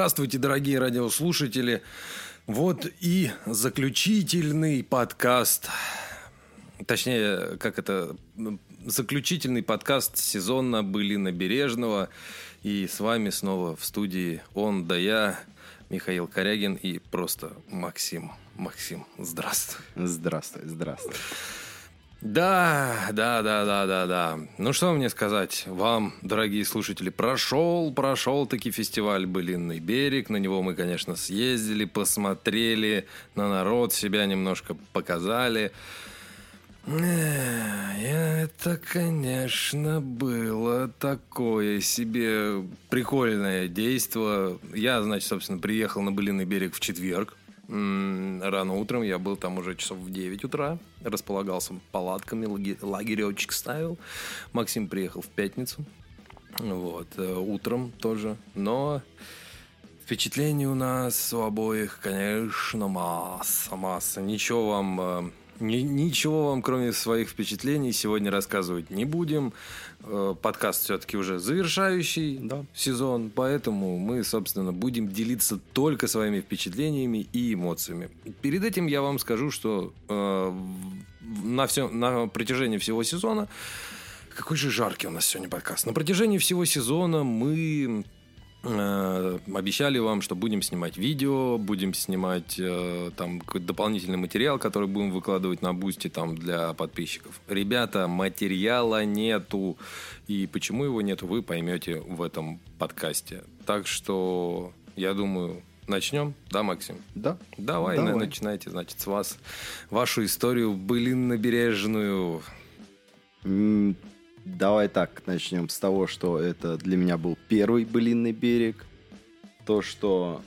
Здравствуйте, дорогие радиослушатели. Вот и заключительный подкаст. Точнее, как это... Заключительный подкаст сезона были Бережного. И с вами снова в студии он да я, Михаил Корягин и просто Максим. Максим, здравствуй. Здравствуй, здравствуй. Да, да, да, да, да, да. Ну что мне сказать вам, дорогие слушатели, прошел, прошел таки фестиваль «Былинный берег». На него мы, конечно, съездили, посмотрели на народ, себя немножко показали. Это, конечно, было такое себе прикольное действие. Я, значит, собственно, приехал на Былиный берег в четверг. Рано утром я был там уже часов в 9 утра. Располагался палатками, лагеречек ставил. Максим приехал в пятницу. Вот, э, утром тоже. Но впечатлений у нас у обоих, конечно, масса, масса. Ничего вам э, Ничего вам, кроме своих впечатлений, сегодня рассказывать не будем. Э, подкаст все-таки уже завершающий да. сезон, поэтому мы, собственно, будем делиться только своими впечатлениями и эмоциями. Перед этим я вам скажу, что э, на, все, на протяжении всего сезона... Какой же жаркий у нас сегодня подкаст. На протяжении всего сезона мы обещали вам, что будем снимать видео, будем снимать э, там какой-то дополнительный материал, который будем выкладывать на Boosty там для подписчиков. Ребята, материала нету. И почему его нету, вы поймете в этом подкасте. Так что, я думаю, начнем, да, Максим? Да. Давай, Давай. начинайте, значит, с вас вашу историю былинно-бережную. Давай так, начнем с того, что это для меня был первый былинный берег. То, что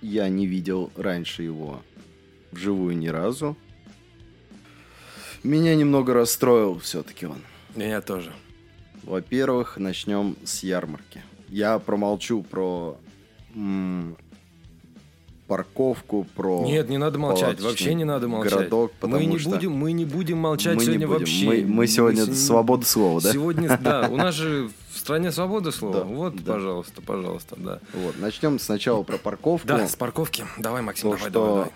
я не видел раньше его вживую ни разу. Меня немного расстроил все-таки он. Меня тоже. Во-первых, начнем с ярмарки. Я промолчу про парковку, про Нет, не надо молчать, вообще не надо молчать. Городок, мы не будем, мы не будем молчать мы сегодня будем. вообще. Мы, мы сегодня мы, свобода слова, да? Сегодня, да, у нас же в стране свобода слова. Да, вот, да. пожалуйста, пожалуйста, да. Вот, начнем сначала про парковку. Да, с парковки. Давай, Максим, То, давай, что давай, давай.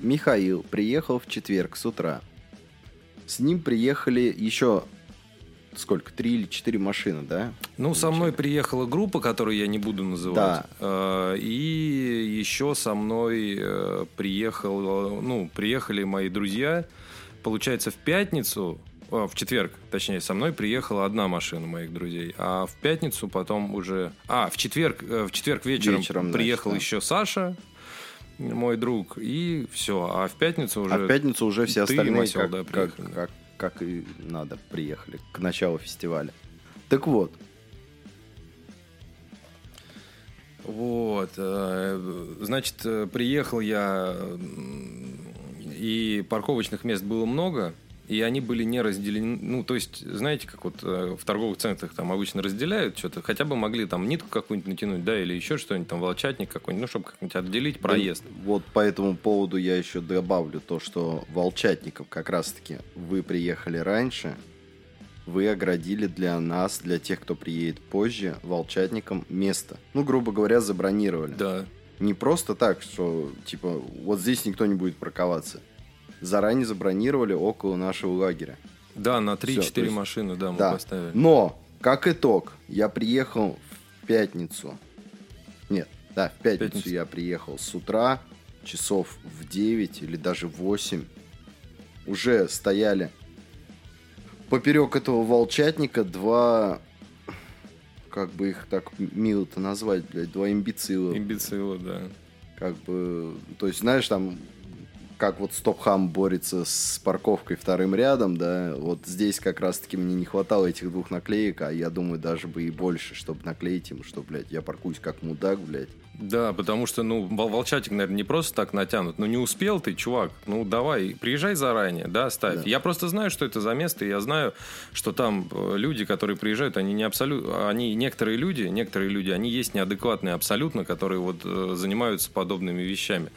Михаил приехал в четверг с утра. С ним приехали еще сколько, три или четыре машины, да? Ну, со мной приехала группа, которую я не буду называть. Да. Э, и еще со мной э, приехал, ну, приехали мои друзья. Получается, в пятницу, в четверг, точнее, со мной приехала одна машина моих друзей, а в пятницу потом уже... А, в четверг, э, в четверг вечером, вечером приехал значит, да. еще Саша, мой друг, и все. А в пятницу уже... А в пятницу уже все остальные, Масел, как, да, как, как, как и надо, приехали к началу фестиваля. Так вот. Вот, э, значит, э, приехал я, и парковочных мест было много и они были не разделены. Ну, то есть, знаете, как вот э, в торговых центрах там обычно разделяют что-то, хотя бы могли там нитку какую-нибудь натянуть, да, или еще что-нибудь, там волчатник какой-нибудь, ну, чтобы как-нибудь отделить проезд. Да, вот по этому поводу я еще добавлю то, что волчатников как раз-таки вы приехали раньше, вы оградили для нас, для тех, кто приедет позже, волчатникам место. Ну, грубо говоря, забронировали. Да. Не просто так, что, типа, вот здесь никто не будет парковаться заранее забронировали около нашего лагеря. Да, на 3-4 есть... машины, да, мы да. поставили. Но, как итог, я приехал в пятницу. Нет, да, в пятницу, пятницу. я приехал с утра, часов в 9 или даже в 8. Уже стояли поперек этого волчатника два как бы их так мило-то назвать, блядь, два имбецила. Имбецила, да. Как бы, то есть, знаешь, там, как вот Стопхам борется с парковкой вторым рядом, да, вот здесь как раз-таки мне не хватало этих двух наклеек, а я думаю, даже бы и больше, чтобы наклеить ему, что, блядь, я паркуюсь как мудак, блядь. Да, потому что, ну, вол- волчатик, наверное, не просто так натянут. Ну, не успел ты, чувак. Ну, давай, приезжай заранее, да, ставь. Да. Я просто знаю, что это за место, и я знаю, что там э, люди, которые приезжают, они не абсолютно... Они, некоторые люди, некоторые люди, они есть неадекватные абсолютно, которые вот э, занимаются подобными вещами.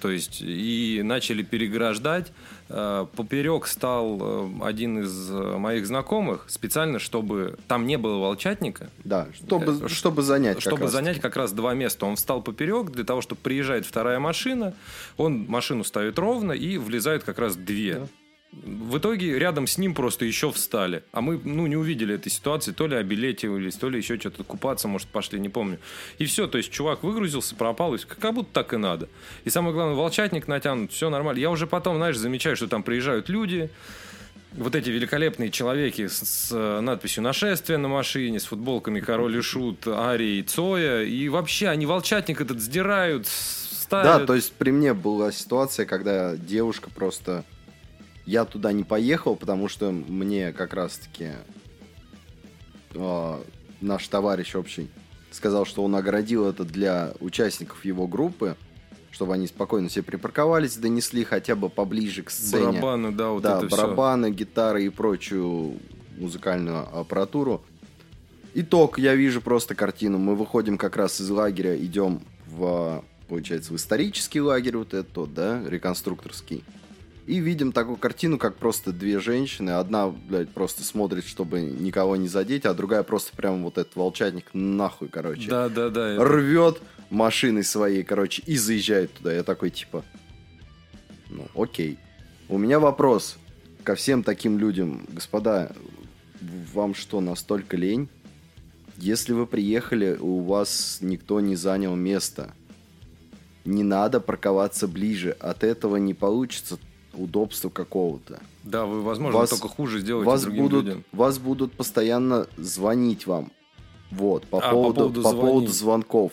То есть, и начали переграждать. Э, Поперек стал э, один из э, моих знакомых специально, чтобы там не было волчатника, Да, чтобы, чтобы занять как чтобы раз занять как раз два места. Он встал поперек для того, чтобы приезжает вторая машина, он машину ставит ровно и влезает как раз две. В итоге рядом с ним просто еще встали. А мы, ну, не увидели этой ситуации. То ли обилетивались, то ли еще что-то купаться, может, пошли, не помню. И все, то есть чувак выгрузился, пропал, и как будто так и надо. И самое главное, волчатник натянут, все нормально. Я уже потом, знаешь, замечаю, что там приезжают люди, вот эти великолепные человеки с, с, э, надписью «Нашествие» на машине, с футболками «Король и Шут», «Ария» и «Цоя». И вообще они волчатник этот сдирают, ставят. Да, то есть при мне была ситуация, когда девушка просто... Я туда не поехал, потому что мне как раз-таки э, наш товарищ общий сказал, что он оградил это для участников его группы, чтобы они спокойно себе припарковались, донесли хотя бы поближе к сцене. Барабаны, да, вот да, это барабаны, гитары и прочую музыкальную аппаратуру. Итог, я вижу просто картину. Мы выходим как раз из лагеря, идем в, получается, в исторический лагерь вот этот, да, реконструкторский. И видим такую картину, как просто две женщины. Одна, блядь, просто смотрит, чтобы никого не задеть, а другая просто прям вот этот волчатник нахуй, короче Да, да, да. рвет машиной своей, короче, и заезжает туда. Я такой, типа, ну, окей. У меня вопрос ко всем таким людям. Господа, вам что, настолько лень? Если вы приехали, у вас никто не занял место. Не надо парковаться ближе. От этого не получится удобства какого-то. Да, вы, возможно, Вас- только хуже сделаете Вас другим будут, людям. вас будут постоянно звонить вам. Вот, по, А, по поводу, поводу по поводу звонков.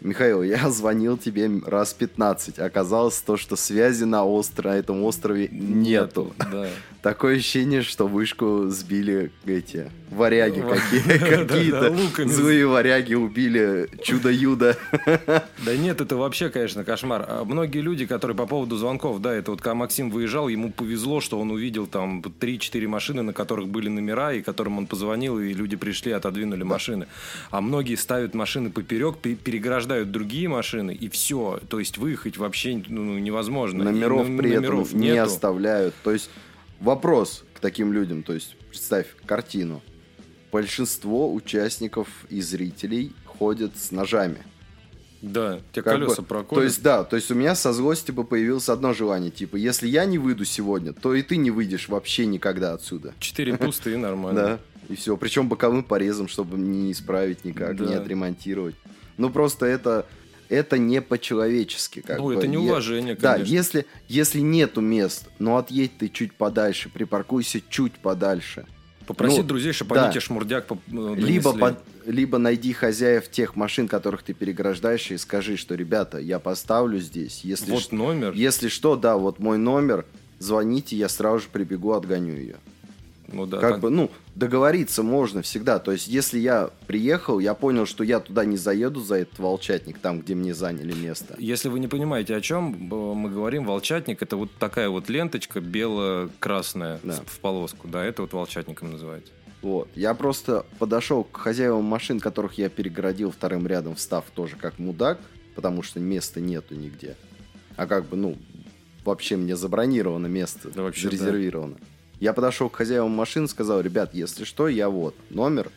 Михаил, я звонил тебе раз 15. Оказалось то, что связи на, остро, на этом острове нету. Да. Такое ощущение, что вышку сбили эти варяги какие-то. Злые варяги убили чудо-юдо. Да нет, это вообще, конечно, кошмар. А многие люди, которые по поводу звонков, да, это вот когда Максим выезжал, ему повезло, что он увидел там 3-4 машины, на которых были номера, и которым он позвонил, и люди пришли, отодвинули машины. А многие ставят машины поперек, пе- переграждают другие машины, и все. То есть выехать вообще ну, невозможно. И Номеров ном- при этом не оставляют. То есть вопрос к таким людям. То есть представь картину. Большинство участников и зрителей ходят с ножами. Да, тебе Как колеса бы- проколят. То есть, да, то есть у меня со злости бы появилось одно желание, типа, если я не выйду сегодня, то и ты не выйдешь вообще никогда отсюда. Четыре пустые, нормально. Да, и все. Причем боковым порезом, чтобы не исправить никак, Да. не отремонтировать. Ну, просто это, это не по-человечески. Как Ну, бы. это неуважение, Да, конечно. если, если нету мест, ну, отъедь ты чуть подальше, припаркуйся чуть подальше. Попроси Ну, друзей, чтобы да. они тебе шмурдяк э, Либо, под- либо найди хозяев тех машин, которых ты переграждаешь, и скажи, что, ребята, я поставлю здесь. Если, Вот ш- номер. если что, да, вот мой номер, звоните, я сразу же прибегу, отгоню ее. Ну да, как так- бы, ну, договориться можно всегда. То есть, если я приехал, я понял, что я туда не заеду за этот волчатник, там, где мне заняли место. Если вы не понимаете, о чем мы говорим, волчатник это вот такая вот ленточка бело-красная Да. в полоску. Да, это вот волчатником называется. Вот. Я просто подошел к хозяевам машин, которых я перегородил вторым рядом, встав тоже как мудак, потому что места нету нигде. А как бы, ну, вообще мне забронировано место, Да вообще, да. Я подошел к хозяевам машин, сказал, ребят, если что, я вот, номер,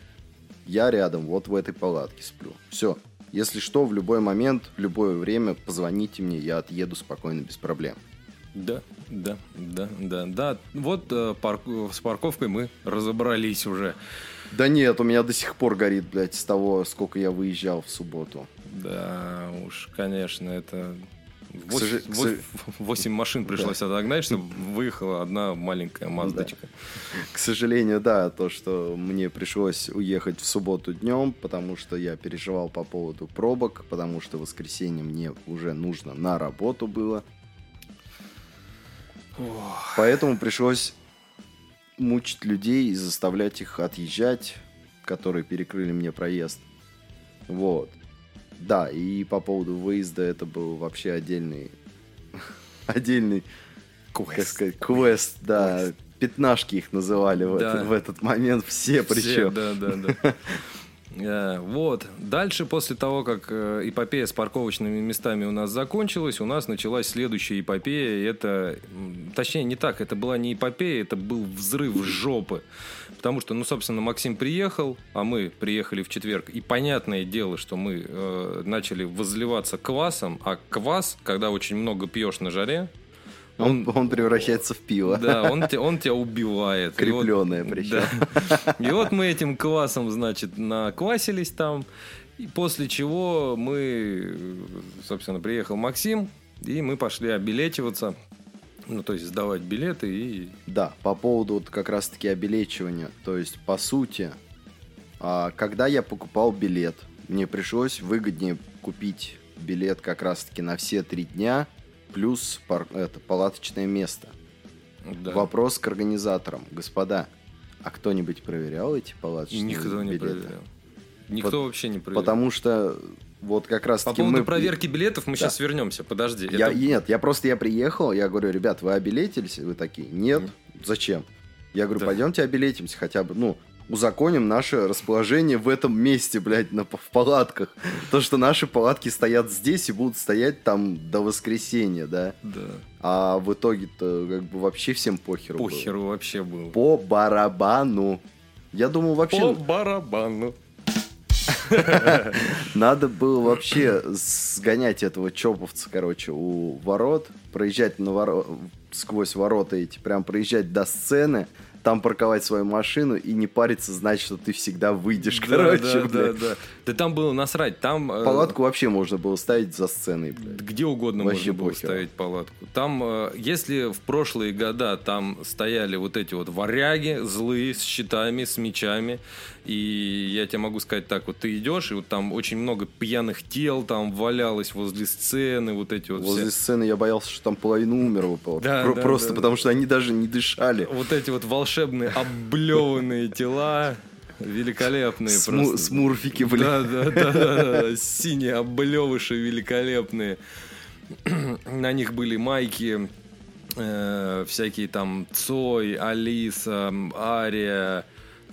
я рядом, вот в этой палатке сплю. Все. Если что, в любой момент, в любое время позвоните мне, я отъеду спокойно, без проблем. Да, да, да, да, да. Вот э, парк- с парковкой мы разобрались уже. Да нет, у меня до сих пор горит, блядь, с того, сколько я выезжал в субботу. Да, уж, конечно, это Восемь машин пришлось отогнать, чтобы выехала одна маленькая маздочка. К сожалению, да, то, что мне пришлось уехать в субботу днем, потому что я переживал по поводу пробок, потому что в воскресенье мне уже нужно на работу было. Поэтому пришлось мучить людей и заставлять их отъезжать, которые перекрыли мне проезд. Вот. Да, и по поводу выезда это был вообще отдельный отдельный квест, как сказать, квест да. Квест. Пятнашки их называли в, да. этот, в этот момент все, все причем. Да, да, да. Э, вот. Дальше, после того, как э, эпопея с парковочными местами у нас закончилась, у нас началась следующая эпопея. Это, точнее, не так. Это была не эпопея, это был взрыв жопы. Потому что, ну, собственно, Максим приехал, а мы приехали в четверг. И понятное дело, что мы э, начали возливаться квасом. А квас, когда очень много пьешь на жаре, он, он, превращается в пиво. Да, он, он тебя убивает. Крепленное вот, причем. Да. И вот мы этим квасом, значит, наквасились там. И после чего мы, собственно, приехал Максим, и мы пошли обелечиваться. Ну, то есть сдавать билеты и... Да, по поводу вот как раз-таки обелечивания. То есть, по сути, а, когда я покупал билет, мне пришлось выгоднее купить билет как раз-таки на все три дня – плюс пар, это, палаточное место. Да. Вопрос к организаторам. Господа, а кто-нибудь проверял эти палаточные Никто билеты? не проверял. Никто По- вообще не проверял. Потому что вот как раз По поводу мы... проверки билетов мы да. сейчас вернемся. Подожди. Я, это... Нет, я просто я приехал, я говорю, ребят, вы обилетились? Вы такие, нет. Mm. Зачем? Я говорю, да. пойдемте обилетимся хотя бы, ну, узаконим наше расположение в этом месте, блядь, на, в палатках. То, что наши палатки стоят здесь и будут стоять там до воскресенья, да? Да. А в итоге-то как бы вообще всем похеру Похеру было. вообще было. По барабану. Я думал вообще... По барабану. Надо было вообще сгонять этого чоповца, короче, у ворот, проезжать на воро... сквозь ворота эти, прям проезжать до сцены, там парковать свою машину и не париться, знать, что ты всегда выйдешь, да, короче, да, да, да. Да там было насрать, там... Э, палатку э... вообще можно было ставить за сценой, блядь. Где угодно вообще можно было ставить палатку. Там, э, если в прошлые года там стояли вот эти вот варяги злые с щитами, с мечами, и я тебе могу сказать так, вот ты идешь, и вот там очень много пьяных тел там валялось возле сцены, вот эти вот Возле все. сцены я боялся, что там половина умерла. Да, Про- да, просто да, потому да. что они даже не дышали. Вот эти вот волшебные облеванные тела. Великолепные Сму- просто. Смурфики, блин. Да, да, да, да, да. Синие облевыши великолепные. На них были майки, э, всякие там Цой, Алиса, Ария,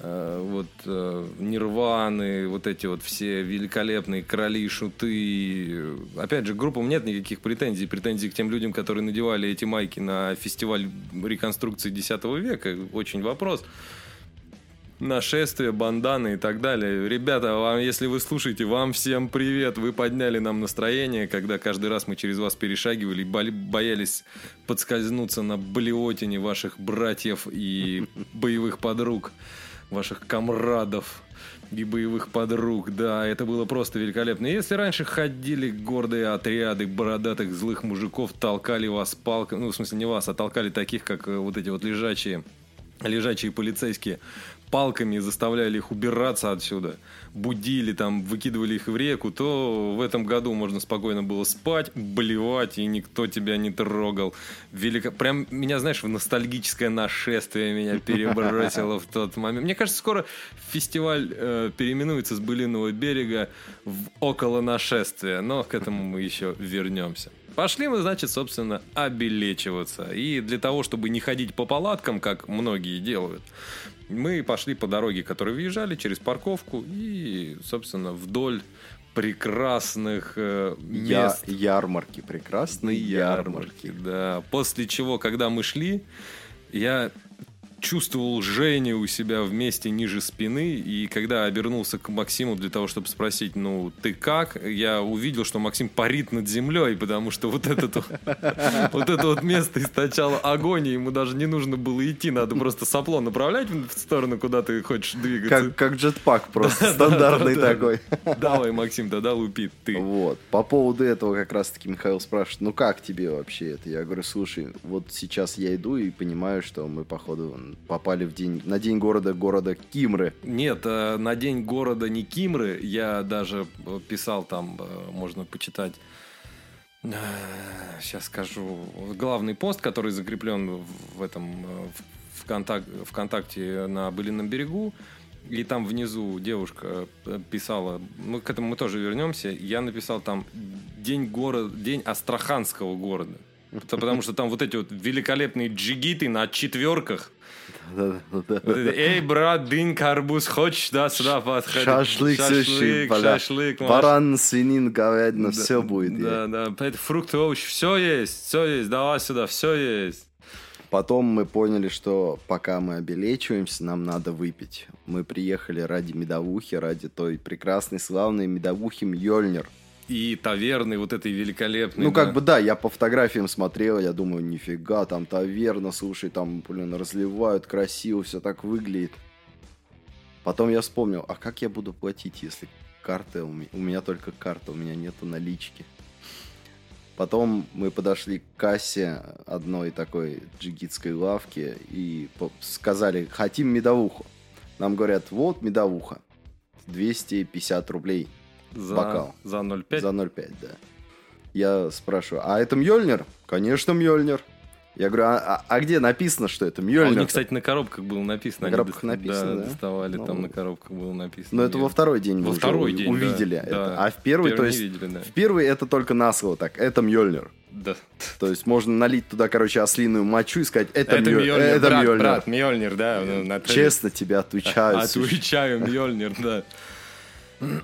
вот э, Нирваны, вот эти вот все великолепные короли, шуты. Опять же, группам нет никаких претензий. Претензий к тем людям, которые надевали эти майки на фестиваль реконструкции X века. Очень вопрос. Нашествие, банданы и так далее. Ребята, вам, если вы слушаете, вам всем привет. Вы подняли нам настроение, когда каждый раз мы через вас перешагивали, боялись подскользнуться на блевотине ваших братьев и боевых подруг ваших комрадов и боевых подруг. Да, это было просто великолепно. Если раньше ходили гордые отряды бородатых злых мужиков, толкали вас палками, ну, в смысле, не вас, а толкали таких, как э, вот эти вот лежачие, лежачие полицейские, палками заставляли их убираться отсюда, будили там, выкидывали их в реку, то в этом году можно спокойно было спать, блевать, и никто тебя не трогал. Велико... Прям меня, знаешь, в ностальгическое нашествие меня перебросило в тот момент. Мне кажется, скоро фестиваль э, переименуется с Былиного берега в около нашествия, но к этому мы еще вернемся. Пошли мы, значит, собственно, обелечиваться. И для того, чтобы не ходить по палаткам, как многие делают, мы пошли по дороге, которой въезжали, через парковку и, собственно, вдоль прекрасных э, мест. Я, ярмарки, прекрасные ярмарки. ярмарки. Да. После чего, когда мы шли, я чувствовал жжение у себя в месте ниже спины, и когда обернулся к Максиму для того, чтобы спросить, ну, ты как, я увидел, что Максим парит над землей, потому что вот это вот это вот место источало огонь, ему даже не нужно было идти, надо просто сопло направлять в сторону, куда ты хочешь двигаться. Как, как джетпак просто, стандартный такой. Давай, Максим, тогда лупи ты. Вот. По поводу этого как раз-таки Михаил спрашивает, ну как тебе вообще это? Я говорю, слушай, вот сейчас я иду и понимаю, что мы, походу, попали в день, на день города города Кимры. Нет, э, на день города не Кимры. Я даже э, писал там, э, можно почитать сейчас скажу, главный пост, который закреплен в этом в ВКонтак, ВКонтакте на Былином берегу, и там внизу девушка писала, мы к этому мы тоже вернемся, я написал там день город, день Астраханского города. Потому что там вот эти вот великолепные джигиты на четверках. Эй, брат, дынь, карбуз, хочешь, да, сюда подходи. Шашлык, шашлык, шашлык. Баран, свинин, говядина, все будет. Да, да, это фрукты, овощи, все есть, все есть, давай сюда, все есть. Потом мы поняли, что пока мы обелечиваемся, нам надо выпить. Мы приехали ради медовухи, ради той прекрасной, славной медовухи Мьёльнир и таверны вот этой великолепной. Ну, да. как бы, да, я по фотографиям смотрел, я думаю, нифига, там таверна, слушай, там, блин, разливают красиво, все так выглядит. Потом я вспомнил, а как я буду платить, если карты, у меня, у меня только карта, у меня нету налички. Потом мы подошли к кассе одной такой джигитской лавки и сказали, хотим медовуху. Нам говорят, вот медовуха, 250 рублей за, бокал. За 0,5? За 0,5, да. Я спрашиваю, а это Мьёльнир? Конечно, Мьёльнир. Я говорю, а, а, а где написано, что это Мьёльнир? А у них, кстати, на коробках было написано. На коробках до... написано, да? да? доставали, ну, там на коробках было написано. Но это во второй день во второй день, увидели да, это. Да. А в первый, первый то есть, видели, да. в первый это только на слово так, это Мьёльнир. Да. То есть можно налить туда, короче, ослиную мочу и сказать, это, это Мьёльнир. Это брат, Мьёльнир. Брат, Мьёльнир, да. Ну, Честно тебе отвечаю. Отвечаю, Мьёльнир, да.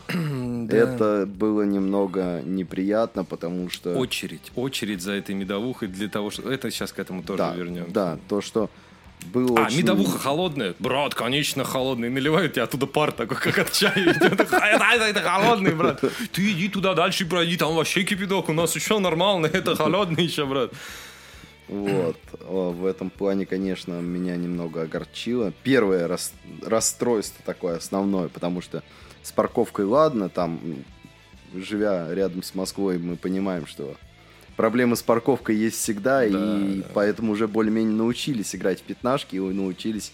Это было немного неприятно, потому что... Очередь, очередь за этой медовухой для того, что... Это сейчас к этому тоже да, вернем. Да, то, что было а, очень... медовуха холодная? Брат, конечно, холодная. Наливают тебе оттуда пар такой, как от чая. Это холодный, брат. Ты иди туда дальше пройди, там вообще кипяток. У нас еще нормально, это холодный еще, брат. Вот. В этом плане, конечно, меня немного огорчило. Первое рас... расстройство такое основное, потому что с парковкой ладно, там, живя рядом с Москвой, мы понимаем, что проблемы с парковкой есть всегда, да, и да. поэтому уже более-менее научились играть в пятнашки и научились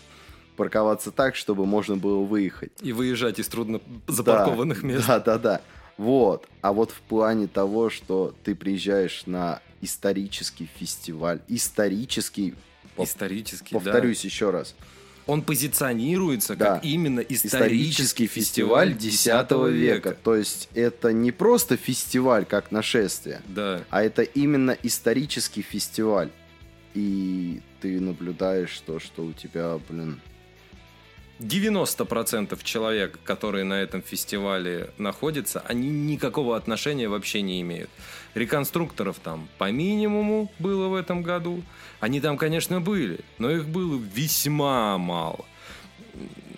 парковаться так, чтобы можно было выехать. И выезжать из трудно запаркованных да, мест. Да, да, да. Вот. А вот в плане того, что ты приезжаешь на исторический фестиваль, исторический, исторический, повторюсь да. еще раз, он позиционируется да. как именно исторический, исторический фестиваль X века. То есть это не просто фестиваль как нашествие, да. а это именно исторический фестиваль. И ты наблюдаешь то, что у тебя, блин, 90% человек, которые на этом фестивале находятся, они никакого отношения вообще не имеют. Реконструкторов там по минимуму было в этом году. Они там, конечно, были, но их было весьма мало.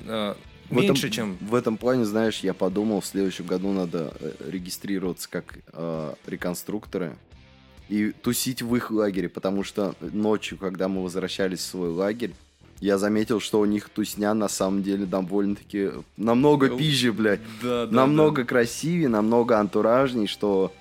Меньше, в этом, чем... В этом плане, знаешь, я подумал, в следующем году надо э, регистрироваться как э, реконструкторы и тусить в их лагере, потому что ночью, когда мы возвращались в свой лагерь, я заметил, что у них тусня на самом деле довольно-таки намного пизже, блядь. Да, да, намного да. красивее, намного антуражней, что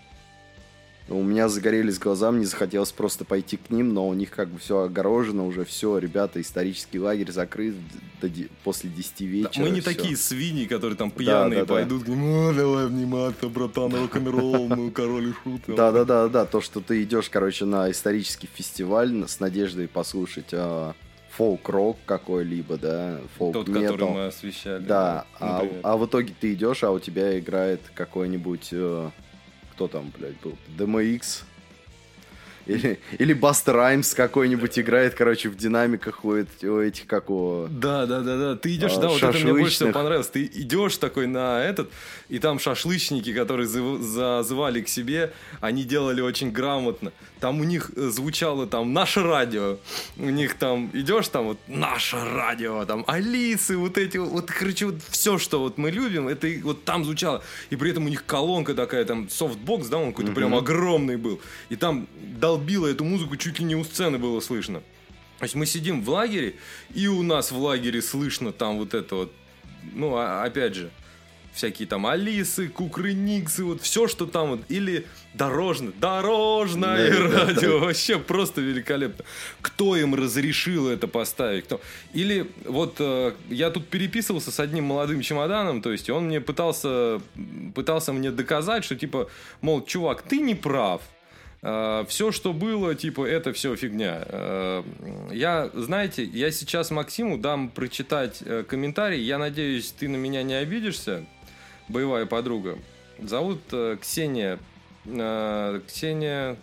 у меня загорелись глаза, мне захотелось просто пойти к ним, но у них как бы все огорожено уже, все, ребята, исторический лагерь закрыт до, после 10 вечера. Да, мы не все. такие свиньи, которые там пьяные да, да, пойдут, да. Говорим, давай обниматься, братан, рок-н-ролл, ну, король и шут. Да-да-да, то, что ты идешь, короче, на исторический фестиваль с надеждой послушать а, фолк-рок какой-либо, да, фолк Тот, который мы освещали. Да, а, а в итоге ты идешь, а у тебя играет какой-нибудь... Э, кто там, блядь, был? DMX. Или, или Баста Раймс какой-нибудь играет, короче, в динамиках у этих, как у... Да, да, да, да. Ты идешь, а, да, вот это мне больше всего понравилось. Ты идешь такой на этот, и там шашлычники, которые зазывали к себе, они делали очень грамотно. Там у них э, звучало там наше радио. У них там идешь там вот наше радио, там Алисы, вот эти вот, короче, вот все, что вот мы любим, это вот там звучало. И при этом у них колонка такая, там софтбокс, да, он какой-то mm-hmm. прям огромный был. И там долбило эту музыку чуть ли не у сцены было слышно. То есть мы сидим в лагере, и у нас в лагере слышно там вот это вот, ну, а, опять же, всякие там Алисы, Кукрыниксы, вот все, что там вот, или дорожное, дорожное да, радио, да, вообще просто великолепно. Кто им разрешил это поставить? Кто? Или вот э, я тут переписывался с одним молодым чемоданом, то есть он мне пытался, пытался мне доказать, что типа, мол, чувак, ты не прав, все, что было, типа, это все фигня. Uh, я, знаете, я сейчас Максиму дам прочитать uh, комментарий. Я надеюсь, ты на меня не обидишься боевая подруга. Зовут э, Ксения. Э, Ксения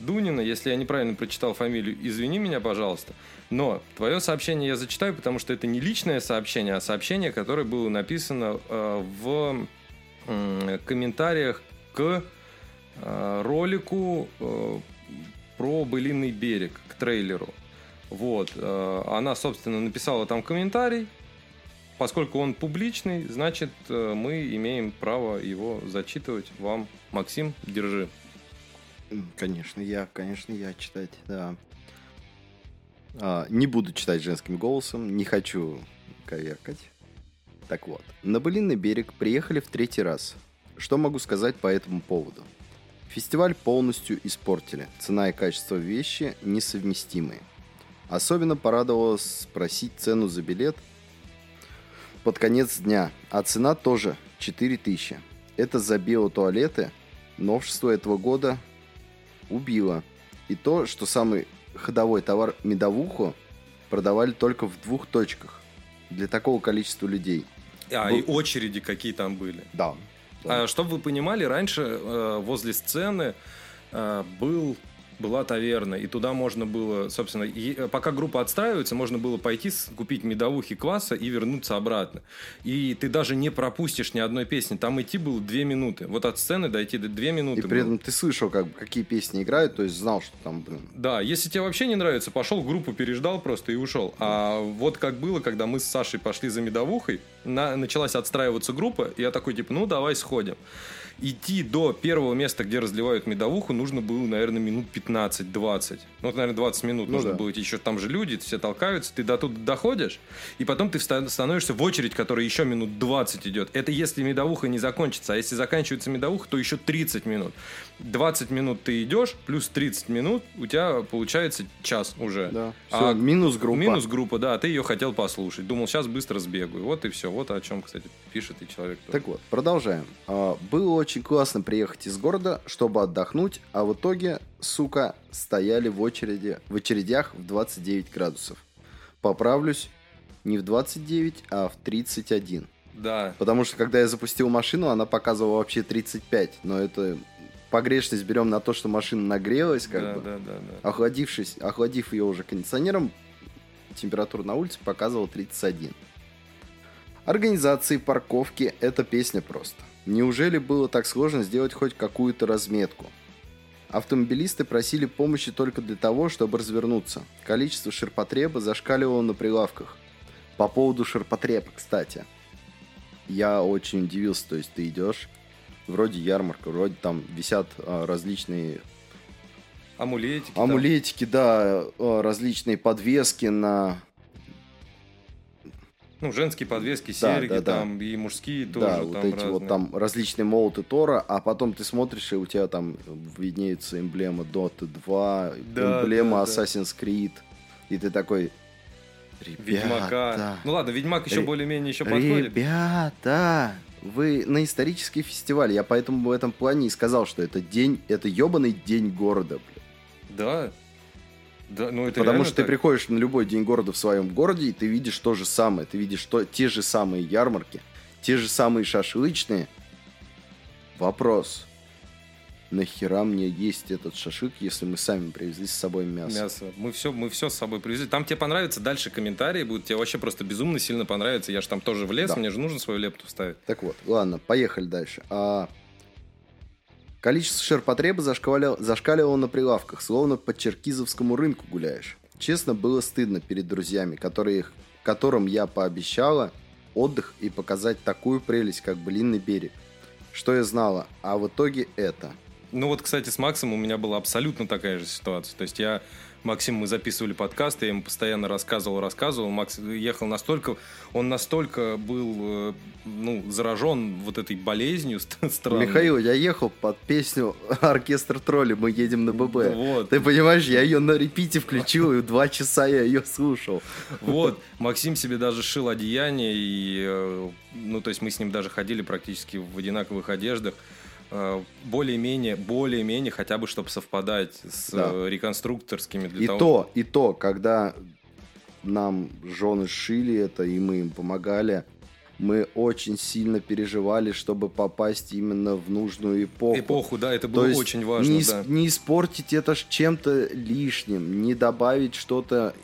Дунина, если я неправильно прочитал фамилию, извини меня, пожалуйста. Но твое сообщение я зачитаю, потому что это не личное сообщение, а сообщение, которое было написано э, в э, комментариях к э, ролику э, про былинный берег, к трейлеру. Вот. Э, она, собственно, написала там комментарий, поскольку он публичный, значит, э, мы имеем право его зачитывать вам. Максим, держи. Конечно, я, конечно, я читать, да. А, не буду читать женским голосом, не хочу коверкать. Так вот, на Былинный берег приехали в третий раз. Что могу сказать по этому поводу? Фестиваль полностью испортили. Цена и качество вещи несовместимые. Особенно порадовало спросить цену за билет – под конец дня, а цена тоже 4000. Это за биотуалеты. Новшество этого года убило. И то, что самый ходовой товар медовуху продавали только в двух точках для такого количества людей. А, Был... и очереди какие там были. Да. А, чтобы вы понимали, раньше э, возле сцены э, был была таверна, и туда можно было, собственно, и, э, пока группа отстраивается, можно было пойти купить медовухи кваса и вернуться обратно. И ты даже не пропустишь ни одной песни. Там идти было две минуты. Вот от сцены дойти до две минуты. И при этом ты слышал, как, какие песни играют, то есть знал, что там, блин. Да, если тебе вообще не нравится, пошел группу, переждал просто и ушел. А вот как было, когда мы с Сашей пошли за медовухой, на, началась отстраиваться группа, и я такой, типа, ну давай сходим идти до первого места, где разливают медовуху, нужно было, наверное, минут 15-20. Ну, вот, наверное, 20 минут ну, нужно да. было идти. Еще там же люди, все толкаются, ты до туда доходишь, и потом ты становишься в очередь, которая еще минут 20 идет. Это если медовуха не закончится. А если заканчивается медовуха, то еще 30 минут. 20 минут ты идешь, плюс 30 минут, у тебя получается час уже. Да. Все, а минус группа. Минус группа, да, ты ее хотел послушать. Думал, сейчас быстро сбегаю. Вот и все. Вот о чем, кстати, пишет и человек. Так вот, продолжаем. А, было очень классно приехать из города, чтобы отдохнуть, а в итоге, сука, стояли в очереди, в очередях в 29 градусов. Поправлюсь, не в 29, а в 31. Да. Потому что когда я запустил машину, она показывала вообще 35. Но это погрешность берем на то, что машина нагрелась, как да, бы. Да, да, да. Охладившись, охладив ее уже кондиционером, температура на улице показывала 31. Организации парковки – это песня просто. Неужели было так сложно сделать хоть какую-то разметку? Автомобилисты просили помощи только для того, чтобы развернуться. Количество ширпотреба зашкаливало на прилавках. По поводу ширпотреба, кстати. Я очень удивился, то есть ты идешь, вроде ярмарка, вроде там висят а, различные амулетики. Амулетики, да, а, различные подвески на ну, женские подвески, серьги да, да, там, да. и мужские тоже. Да, вот эти разные. вот там различные молоты Тора, а потом ты смотришь, и у тебя там виднеется эмблема Dota 2, да, эмблема да, Assassin's Creed, и ты такой, Ребята, Ведьмака. Ну ладно, Ведьмак еще более-менее еще подходит. Ребята, вы на исторический фестиваль. Я поэтому в этом плане и сказал, что это день, это ебаный день города, блин. Да. Да, ну это Потому что так. ты приходишь на любой день города в своем городе, и ты видишь то же самое. Ты видишь то, те же самые ярмарки, те же самые шашлычные. Вопрос. нахера мне есть этот шашлык, если мы сами привезли с собой мясо? Мясо. Мы все, мы все с собой привезли. Там тебе понравится, дальше комментарии будут, тебе вообще просто безумно сильно понравится. Я же там тоже влез, Да. мне же нужно свою лепту вставить. Так вот, ладно, поехали дальше. А, количество ширпотреба зашкаливало, зашкаливало на прилавках, словно по черкизовскому рынку гуляешь. Честно, было стыдно перед друзьями, которые, которым я пообещала отдых и показать такую прелесть, как Блинный берег. Что я знала, а в итоге это. Ну вот, кстати, с Максом у меня была абсолютно такая же ситуация. То есть я, Максим, мы записывали подкаст, я ему постоянно рассказывал, рассказывал. Макс ехал настолько, он настолько был, э, ну, заражен вот этой болезнью ст- странной. Михаил, я ехал под песню «Оркестр тролли, мы едем на ББ». Вот. Ты понимаешь, я ее на репите включил, и два часа я ее слушал. Вот, Максим себе даже шил одеяние, и, э, ну, то есть мы с ним даже ходили практически в одинаковых одеждах. Э, Более-менее, более-менее, хотя бы, чтобы совпадать с Да. э, реконструкторскими. Для И того- то, и то, когда нам жены шили это, и мы им помогали, мы очень сильно переживали, чтобы попасть именно в нужную эпоху. Эпоху, да, это То было есть очень важно, не, да. не испортить это чем-то лишним, не добавить что-то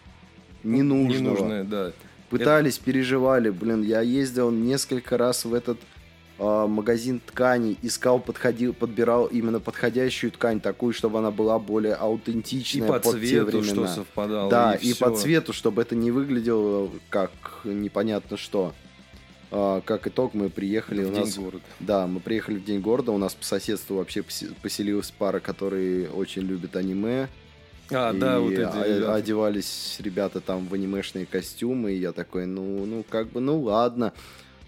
ненужного. Ненужное, да. Пытались, переживали. Блин, я ездил несколько раз в этот магазин тканей, искал, подходил, подбирал именно подходящую ткань, такую, чтобы она была более И аутентичная по под те цвету, что совпадало. Да, и, и, по цвету, чтобы это не выглядело как непонятно что. А, как итог, мы приехали, в у день нас... города. Да, мы приехали в День города, у нас по соседству вообще посе- поселилась пара, которые очень любят аниме. А, И да, вот эти. ребята. одевались ребята там в анимешные костюмы, и я такой, ну, ну, как бы, ну, ладно.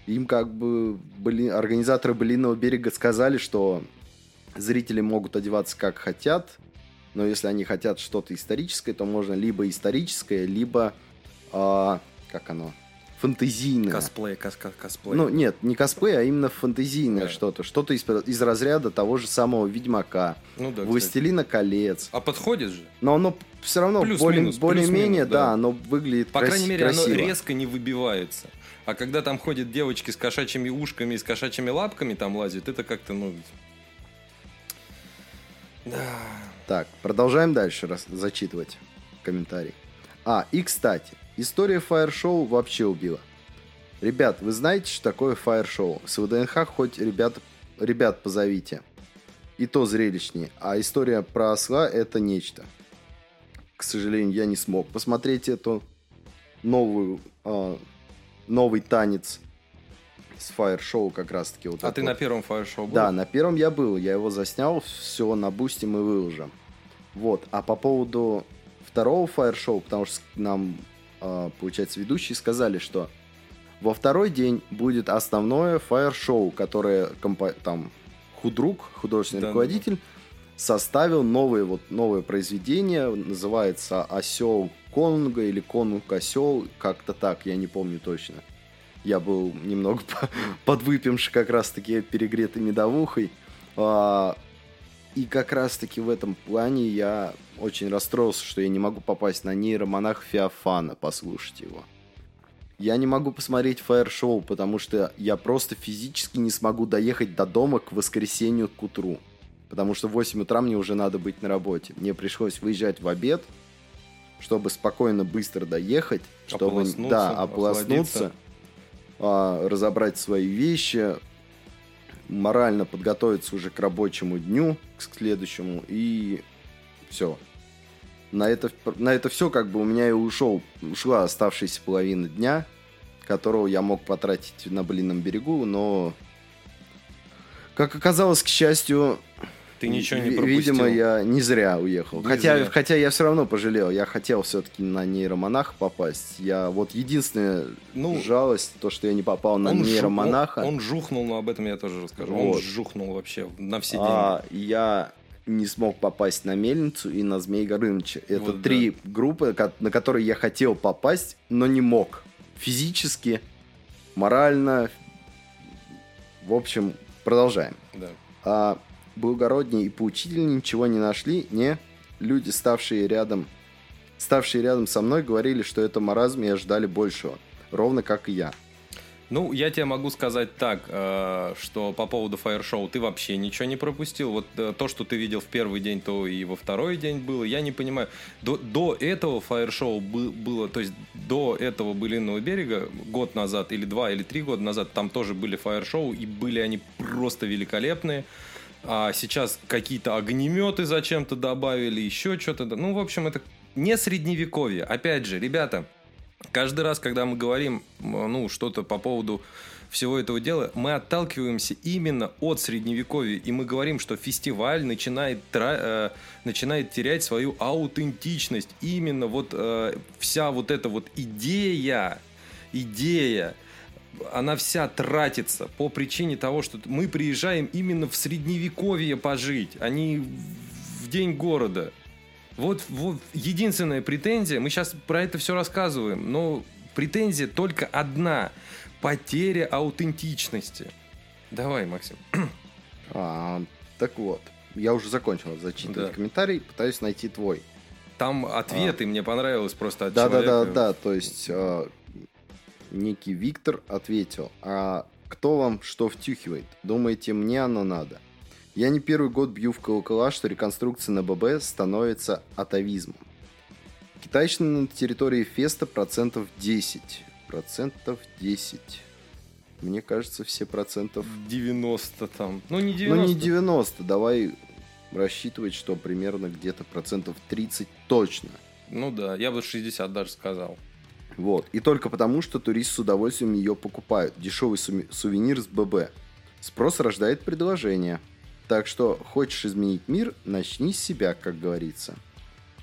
Им как бы были, организаторы Былиного берега сказали, что зрители могут одеваться как хотят, но если они хотят что-то историческое, то можно либо историческое, либо, а, как оно, фантазийное. Косплей, кос- кос- косплей. Ну, нет, не косплей, а именно фантазийное Да. что-то. Что-то из, из разряда того же самого Ведьмака, Ну да, кстати. Властелина колец. А подходит же? Но оно все равно более, более-менее, плюс-минус, да. да, оно выглядит По крас- крайней мере, красиво. оно резко не выбивается. А когда там ходят девочки с кошачьими ушками и с кошачьими лапками там лазят, это как-то, ну... Да. Так, продолжаем дальше раз, зачитывать комментарий. А, и кстати, история фаер-шоу вообще убила. Ребят, вы знаете, что такое фаер-шоу? С ВДНХ хоть ребят, ребят позовите. И то зрелищнее. А история про осла это нечто. К сожалению, я не смог посмотреть эту новую, а, новый танец с фаер-шоу как раз-таки. Вот А ты вот. на первом фаер-шоу был? Да, на первом я был, я его заснял, все на бусте мы выложим. Вот, а по поводу второго фаер-шоу, потому что нам, а, получается, ведущие сказали, что во второй день будет основное фаер-шоу, которое компо- там худрук, художественный Да, руководитель, составил новое, вот, новое произведение, называется «Осел Конунга» или «Конунг Осел», как-то так, я не помню точно. Я был немного по- подвыпивший как раз-таки перегретой медовухой. А, И как раз-таки в этом плане я очень расстроился, что я не могу попасть на нейромонах Феофана, послушать его. Я не могу посмотреть фаер-шоу, потому что я просто физически не смогу доехать до дома к воскресенью к утру. Потому что в 8 утра мне уже надо быть на работе. Мне пришлось выезжать в обед, чтобы спокойно, быстро доехать, чтобы Ополоснуться, да, ополоснуться, а, разобрать свои вещи, морально подготовиться уже к рабочему дню, к следующему, и все. На это, на это все как бы у меня и ушел, ушла оставшаяся половина дня, которого я мог потратить на блинном берегу, но, как оказалось, к счастью, Ты ничего не пропустил. Видимо, я не зря уехал. Не хотя, зря. хотя я все равно пожалел. Я хотел все-таки на нейромонаха попасть. Я вот единственная Ну, жалость, то, что я не попал на Он жу- нейромонаха. Он, он жухнул, но об этом я тоже расскажу. Вот. Он жухнул вообще на все деньги. а я не смог попасть на Мельницу и на Змей Горыныча. Это Вот три группы, ко- на которые я хотел попасть, но не мог. Физически, морально. В общем, продолжаем. Да. А благороднее и поучительнее ничего не нашли, не люди, ставшие рядом, ставшие рядом со мной, говорили, что это маразм и ожидали большего, ровно как и я. Ну, я тебе могу сказать так, э, что по поводу фаер-шоу ты вообще ничего не пропустил. Вот э, то, что ты видел в первый день, то и во второй день было. Я не понимаю. До, до этого фаер-шоу было, то есть до этого былинного берега год назад или два или три года назад там тоже были фаер-шоу и были они просто великолепные. А сейчас какие-то огнеметы зачем-то добавили, еще что-то. Ну, в общем, это не средневековье. Опять же, ребята, Каждый раз, когда мы говорим ну, что-то по поводу всего этого дела, мы отталкиваемся именно от средневековья, и мы говорим, что фестиваль начинает, э, начинает терять свою аутентичность. Именно вот э, вся вот эта вот идея, идея, она вся тратится по причине того, что мы приезжаем именно в средневековье пожить, а не в день города. Вот, вот единственная претензия, мы сейчас про это все рассказываем, но претензия только одна. Потеря аутентичности. Давай, Максим. А, так вот, я уже закончил зачитывать да. комментарий, пытаюсь найти твой. Там ответы, а. мне понравилось просто от да, человека. Да, да, да, то есть э, некий Виктор ответил, а кто вам что втюхивает? Думаете, мне оно надо? Я не первый год бью в колокола, что реконструкция на ББ становится атовизмом. Китайщина на территории Феста процентов 10. Процентов 10. Мне кажется, все процентов... 90 там. Ну, не 90. Ну, не 90. Давай рассчитывать, что примерно где-то процентов 30 точно. Ну да, я бы 60 даже сказал. Вот. И только потому, что туристы с удовольствием ее покупают. Дешевый сувенир с ББ. Спрос рождает предложение. Так что, хочешь изменить мир, начни с себя, как говорится.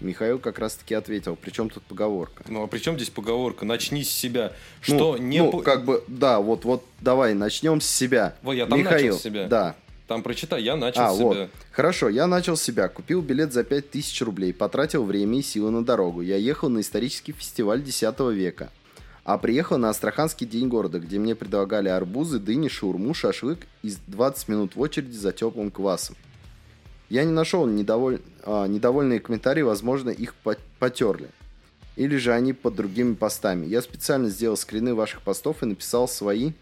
Михаил как раз-таки ответил, причем тут поговорка. Ну а при чем здесь поговорка? Начни с себя. Ну, что ну, не... Ну, как бы, да, вот, вот, давай, начнем с себя. Вот я там Михаил, начал с себя. Да. Там прочитай, я начал а, себя. Вот. Хорошо, я начал себя. Купил билет за 5000 рублей, потратил время и силы на дорогу. Я ехал на исторический фестиваль 10 века. А приехал на Астраханский день города, где мне предлагали арбузы, дыни, шаурму, шашлык и 20 минут в очереди за теплым квасом. Я не нашел недоволь... а, недовольные комментарии, возможно, их потерли. Или же они под другими постами. Я специально сделал скрины ваших постов и написал свои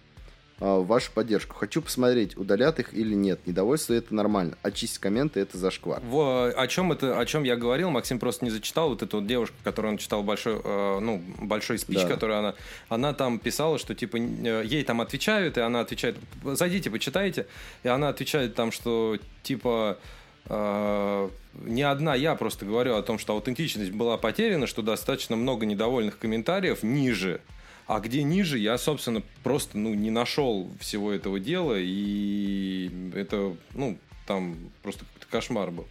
а, вашу поддержку. Хочу посмотреть, удалят их или нет. Недовольство это нормально. Очистить комменты это зашквар. В, о чем это, о чем я говорил, Максим просто не зачитал. Вот эту вот девушка, которую он читал большой, э, ну, большой спич, да. который она, она там писала, что типа э, ей там отвечают, и она отвечает, зайдите, почитайте, и она отвечает там, что типа э, не одна я просто говорю о том, что аутентичность была потеряна, что достаточно много недовольных комментариев ниже а где ниже, я, собственно, просто ну, не нашел всего этого дела, и это, ну, там просто какой-то кошмар был.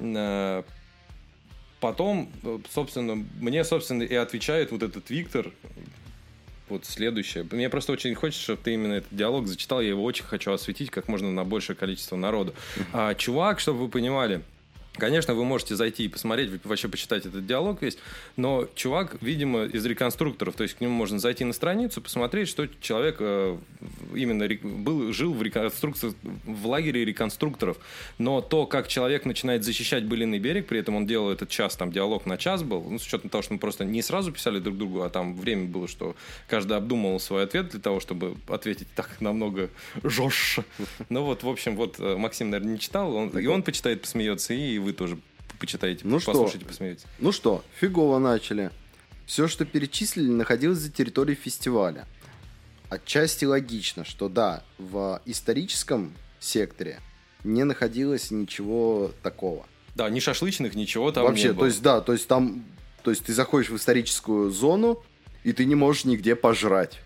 Э, потом, собственно, мне, собственно, и отвечает вот этот Виктор, вот следующее. Мне просто очень хочется, чтобы ты именно этот диалог зачитал. Я его очень хочу осветить как можно на большее количество народу. А, чувак, чтобы вы понимали, Конечно, вы можете зайти и посмотреть, вообще почитать этот диалог весь, но чувак, видимо, из реконструкторов, то есть к нему можно зайти на страницу, посмотреть, что человек э, именно был, жил в реконструкции, в лагере реконструкторов. Но то, как человек начинает защищать былиный берег, при этом он делал этот час, там диалог на час был, ну, с учетом того, что мы просто не сразу писали друг другу, а там время было, что каждый обдумывал свой ответ для того, чтобы ответить так намного жестче. Ну вот, в общем, вот э, Максим, наверное, не читал, он, и он почитает, посмеется, и вы тоже почитаете, ну послушайте, что? посмотрите. Ну что, фигово начали. Все, что перечислили, находилось за территорией фестиваля. Отчасти логично, что да, в историческом секторе не находилось ничего такого. Да, ни шашлычных, ничего там Вообще, не было. то есть, да, то есть там, то есть ты заходишь в историческую зону, и ты не можешь нигде пожрать.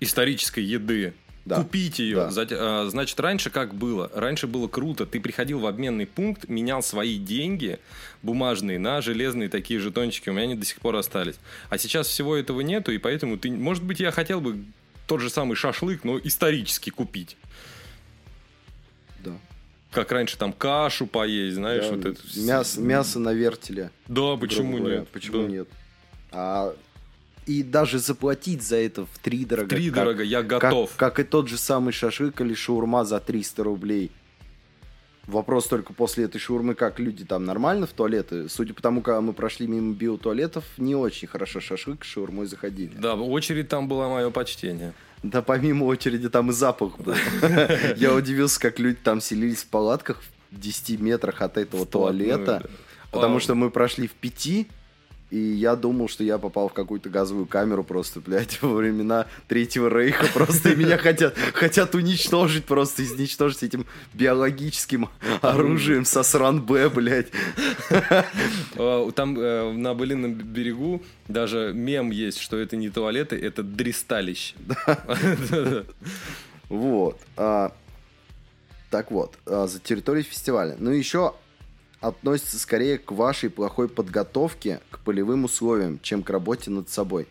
Исторической еды да. купить ее. Да. А, значит, раньше как было? Раньше было круто. Ты приходил в обменный пункт, менял свои деньги бумажные на железные такие жетончики. У меня они до сих пор остались. А сейчас всего этого нету, и поэтому ты... Может быть, я хотел бы тот же самый шашлык, но исторически купить. Да. Как раньше там кашу поесть, знаешь, да, вот это. Мясо, мясо на вертеле. Да, почему нет? Почему да. нет? А и даже заплатить за это в три дорого. Три дорого, я готов. Как, как и тот же самый шашлык или шаурма за 300 рублей. Вопрос только после этой шаурмы, как люди там нормально в туалеты. Судя по тому, как мы прошли мимо биотуалетов, не очень хорошо шашлык с шаурмой заходили. Да, очередь там была мое почтение. Да помимо очереди там и запах был. Я удивился, как люди там селились в палатках в 10 метрах от этого туалета. Потому что мы прошли в пяти, и я думал, что я попал в какую-то газовую камеру просто, блядь, во времена Третьего Рейха просто, и меня хотят, хотят уничтожить просто, изничтожить этим биологическим оружием со сран Б, блядь. А, там э, на Былином берегу даже мем есть, что это не туалеты, это дристалище. Вот. А, так вот, а, за территорией фестиваля. Ну, еще относится скорее к вашей плохой подготовке полевым условиям, чем к работе над собой.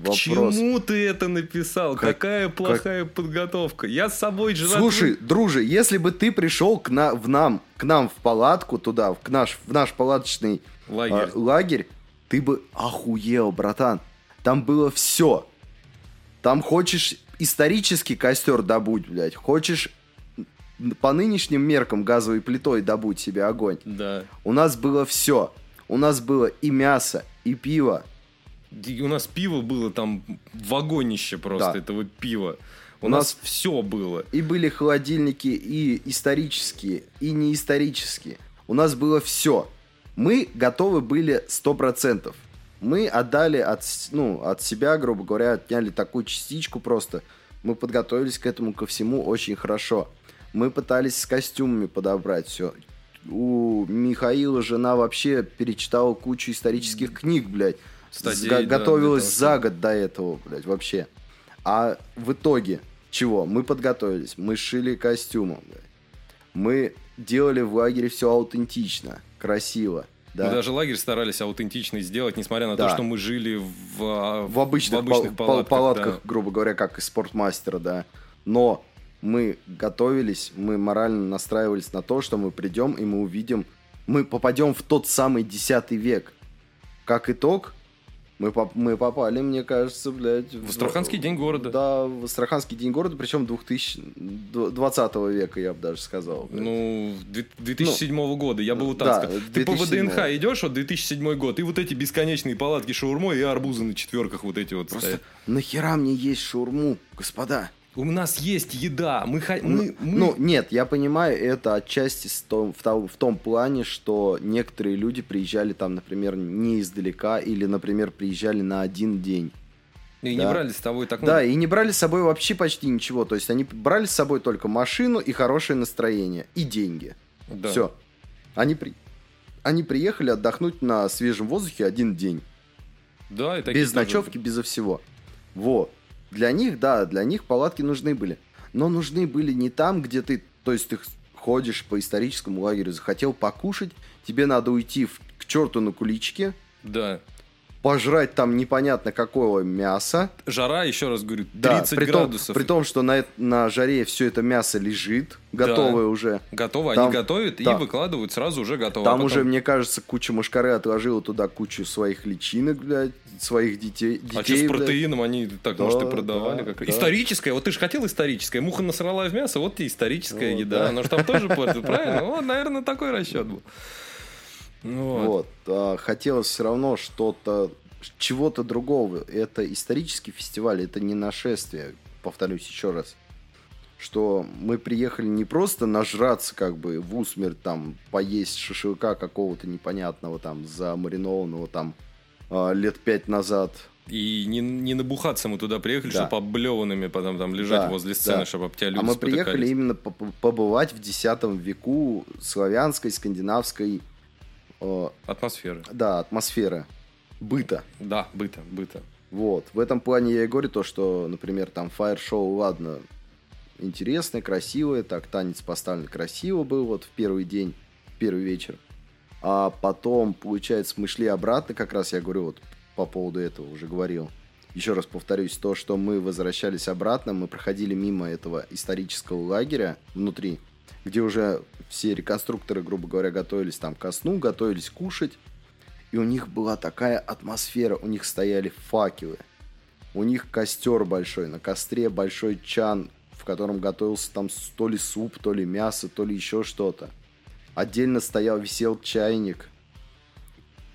Вопрос. чему ты это написал? Как, Какая плохая как... подготовка? Я с собой жратву... Слушай, друже, если бы ты пришел к, на... в нам, к нам в палатку туда, в наш, в наш палаточный лагерь. Э, лагерь, ты бы охуел, братан. Там было все. Там хочешь исторический костер добудь, блядь, хочешь по нынешним меркам газовой плитой добудь себе огонь. Да. У нас было все. У нас было и мясо, и пиво. У нас пиво было там вагонище просто да. этого пива. У, у нас, нас все было. И были холодильники и исторические, и неисторические. У нас было все. Мы готовы были сто процентов. Мы отдали от, ну, от себя, грубо говоря, отняли такую частичку просто. Мы подготовились к этому ко всему очень хорошо. Мы пытались с костюмами подобрать все. У Михаила жена вообще перечитала кучу исторических книг, блядь. Статей, Г- да, готовилась за год до этого, блядь, вообще. А в итоге чего? Мы подготовились, мы шили костюмы, блядь. Мы делали в лагере все аутентично, красиво. Да. Мы даже лагерь старались аутентичный сделать, несмотря на да. то, что мы жили в, а, в обычных, в обычных пал- палатках, палатках да. грубо говоря, как из спортмастера, да. Но мы готовились, мы морально настраивались на то, что мы придем и мы увидим, мы попадем в тот самый 10 век. Как итог, мы, поп мы попали, мне кажется, блядь... В Астраханский день города. Да, в Астраханский день города, причем 2020 века, я бы даже сказал. Блядь. Ну, 2007 ну, года, я был у Танска. Да, Ты по ВДНХ идешь, вот 2007 год, и вот эти бесконечные палатки шаурмой и арбузы на четверках вот эти вот Просто стоят. нахера мне есть шаурму, господа? У нас есть еда. Мы, мы, ну, мы... ну, нет, я понимаю, это отчасти в том, в, том, в том плане, что некоторые люди приезжали там, например, не издалека, или, например, приезжали на один день. И да. не брали с собой так много. Да, и не брали с собой вообще почти ничего. То есть они брали с собой только машину и хорошее настроение, и деньги. Да. Все. Они, при... они приехали отдохнуть на свежем воздухе один день. Да, и Без ночевки, тоже... безо всего. Вот. Для них, да, для них палатки нужны были. Но нужны были не там, где ты, то есть ты ходишь по историческому лагерю, захотел покушать, тебе надо уйти в, к черту на куличке. Да пожрать там непонятно какого мяса. Жара, еще раз говорю, 30 да, при градусов. Том, при том, что на, на жаре все это мясо лежит, готовое да. уже. Готово, там, они готовят да. и выкладывают сразу уже готово. Там а потом... уже, мне кажется, куча мушкары отложила туда кучу своих личинок, блядь, своих детей. детей а что с протеином блядь? они так, да, может, и продавали? Да, как... да. Историческое, вот ты же хотел историческое. Муха насрала в мясо, вот тебе историческая вот, еда. Да. Оно же там тоже портит, правильно? Вот, наверное, такой расчет был. Вот. вот. А, хотелось все равно что-то, чего-то другого. Это исторический фестиваль, это не нашествие, повторюсь еще раз. Что мы приехали не просто нажраться, как бы, в усмерть, там, поесть шашлыка какого-то непонятного, там, замаринованного, там, а, лет пять назад. И не, не набухаться мы туда приехали, да. чтобы облеванными потом там лежать да, возле сцены, да. чтобы об тебя люди А мы приехали именно побывать в X веку славянской, скандинавской атмосферы. Да, атмосферы. Быта. Да, быта, быта. Вот. В этом плане я и говорю то, что, например, там фаер-шоу, ладно, интересное, красивое, так, танец поставлен красиво был вот в первый день, в первый вечер. А потом, получается, мы шли обратно, как раз я говорю, вот по поводу этого уже говорил. Еще раз повторюсь, то, что мы возвращались обратно, мы проходили мимо этого исторического лагеря внутри, где уже все реконструкторы, грубо говоря, готовились там ко сну, готовились кушать. И у них была такая атмосфера, у них стояли факелы. У них костер большой, на костре большой чан, в котором готовился там то ли суп, то ли мясо, то ли еще что-то. Отдельно стоял, висел чайник.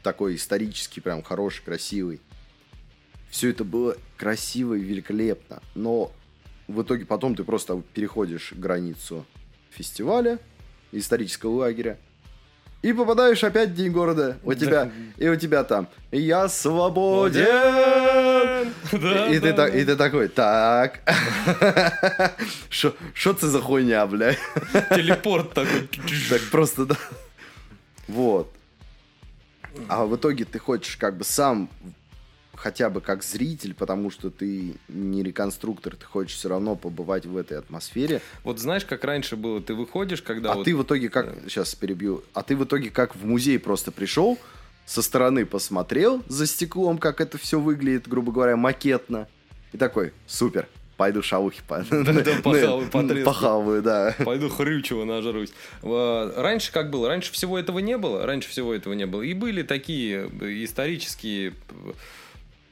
Такой исторический, прям хороший, красивый. Все это было красиво и великолепно. Но в итоге потом ты просто переходишь границу фестиваля, исторического лагеря, и попадаешь опять в день города. У тебя, и у тебя там «Я свободен!» и, ты, так- и ты такой, так, что это за хуйня, бля? Телепорт такой. Так просто, да. Вот. А в итоге ты хочешь как бы сам хотя бы как зритель, потому что ты не реконструктор, ты хочешь все равно побывать в этой атмосфере. Вот знаешь, как раньше было, ты выходишь, когда а вот... ты в итоге как, сейчас перебью, а ты в итоге как в музей просто пришел, со стороны посмотрел за стеклом, как это все выглядит, грубо говоря, макетно, и такой, супер, пойду шаухи по... похаваю, потрескаю. Похаваю, да. Пойду хрючего нажрусь. Раньше как было? Раньше всего этого не было. Раньше всего этого не было. И были такие исторические...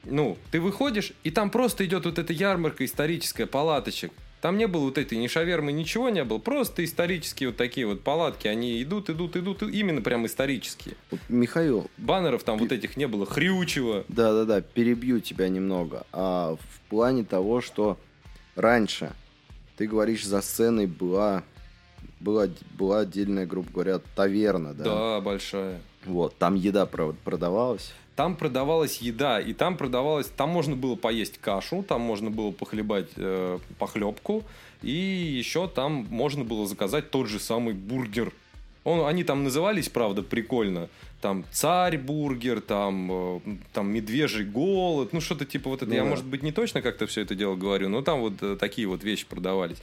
Ну, ты выходишь, и там просто идет вот эта ярмарка историческая, палаточек. Там не было вот этой ни шавермы, ничего не было. Просто исторические вот такие вот палатки. Они идут, идут, идут. Именно прям исторические. Вот, Михаил, Баннеров там вот этих не было. Хрючего. Да-да-да, перебью тебя немного. А в плане того, что раньше, ты говоришь, за сценой была, была, была отдельная, грубо говоря, таверна, да? Да, большая. Вот, там еда про- продавалась. Там продавалась еда, и там продавалась, там можно было поесть кашу, там можно было похлебать э, похлебку, и еще там можно было заказать тот же самый бургер. Он, они там назывались, правда, прикольно. Там царь бургер, там, э, там медвежий голод, ну что-то типа вот это. Ну Я, да. может быть, не точно как-то все это дело говорю, но там вот э, такие вот вещи продавались.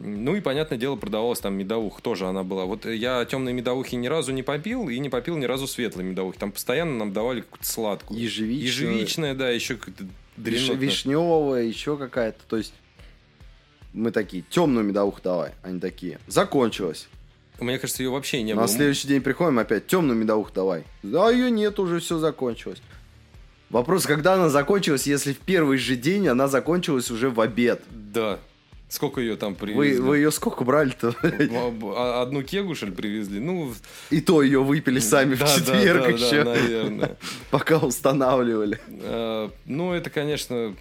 Ну и, понятное дело, продавалась там медовуха, тоже она была. Вот я темной медовухи ни разу не попил, и не попил ни разу светлой медовухи. Там постоянно нам давали какую-то сладкую. Ежевичную. Ежевичная, да, еще какая-то дрянотная. вишневая, еще какая-то. То есть мы такие, темную медовуху давай. Они такие, закончилось. Мне кажется, ее вообще не На было. следующий день приходим опять, темную медовуху давай. Да, ее нет, уже все закончилось. Вопрос, когда она закончилась, если в первый же день она закончилась уже в обед. Да. Сколько ее там Вы, привезли? вы ее сколько брали-то? А- Одну кегу, что ли, привезли? Ну, И то ее выпили сами да, в да, четверг да, да, еще, наверное. пока устанавливали. Э, Ну, это, конечно,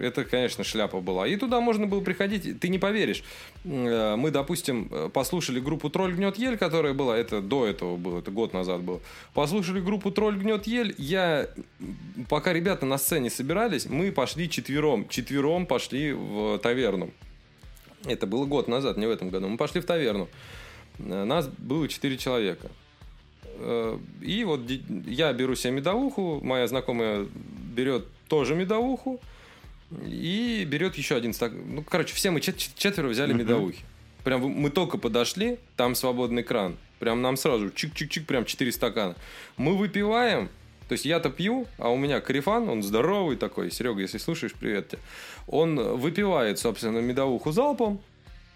это, конечно, шляпа была. И туда можно было приходить, ты не поверишь. Э, Мы, допустим, э, послушали группу «Тролль гнет ель», которая была, это до этого было, это год назад было. Послушали группу «Тролль гнет ель», я, пока ребята на сцене собирались, мы пошли четвером, четвером пошли в таверну. Это было год назад, не в этом году. Мы пошли в таверну. Э, Нас было четыре человека. И вот я беру себе медовуху, моя знакомая берет тоже медовуху и берет еще один стакан. Ну, короче, все мы чет- четверо взяли медовухи. Прям мы только подошли, там свободный кран. Прям нам сразу чик-чик-чик, прям четыре стакана. Мы выпиваем, то есть я-то пью, а у меня карифан, он здоровый такой. Серега, если слушаешь, привет тебе. Он выпивает, собственно, медовуху залпом,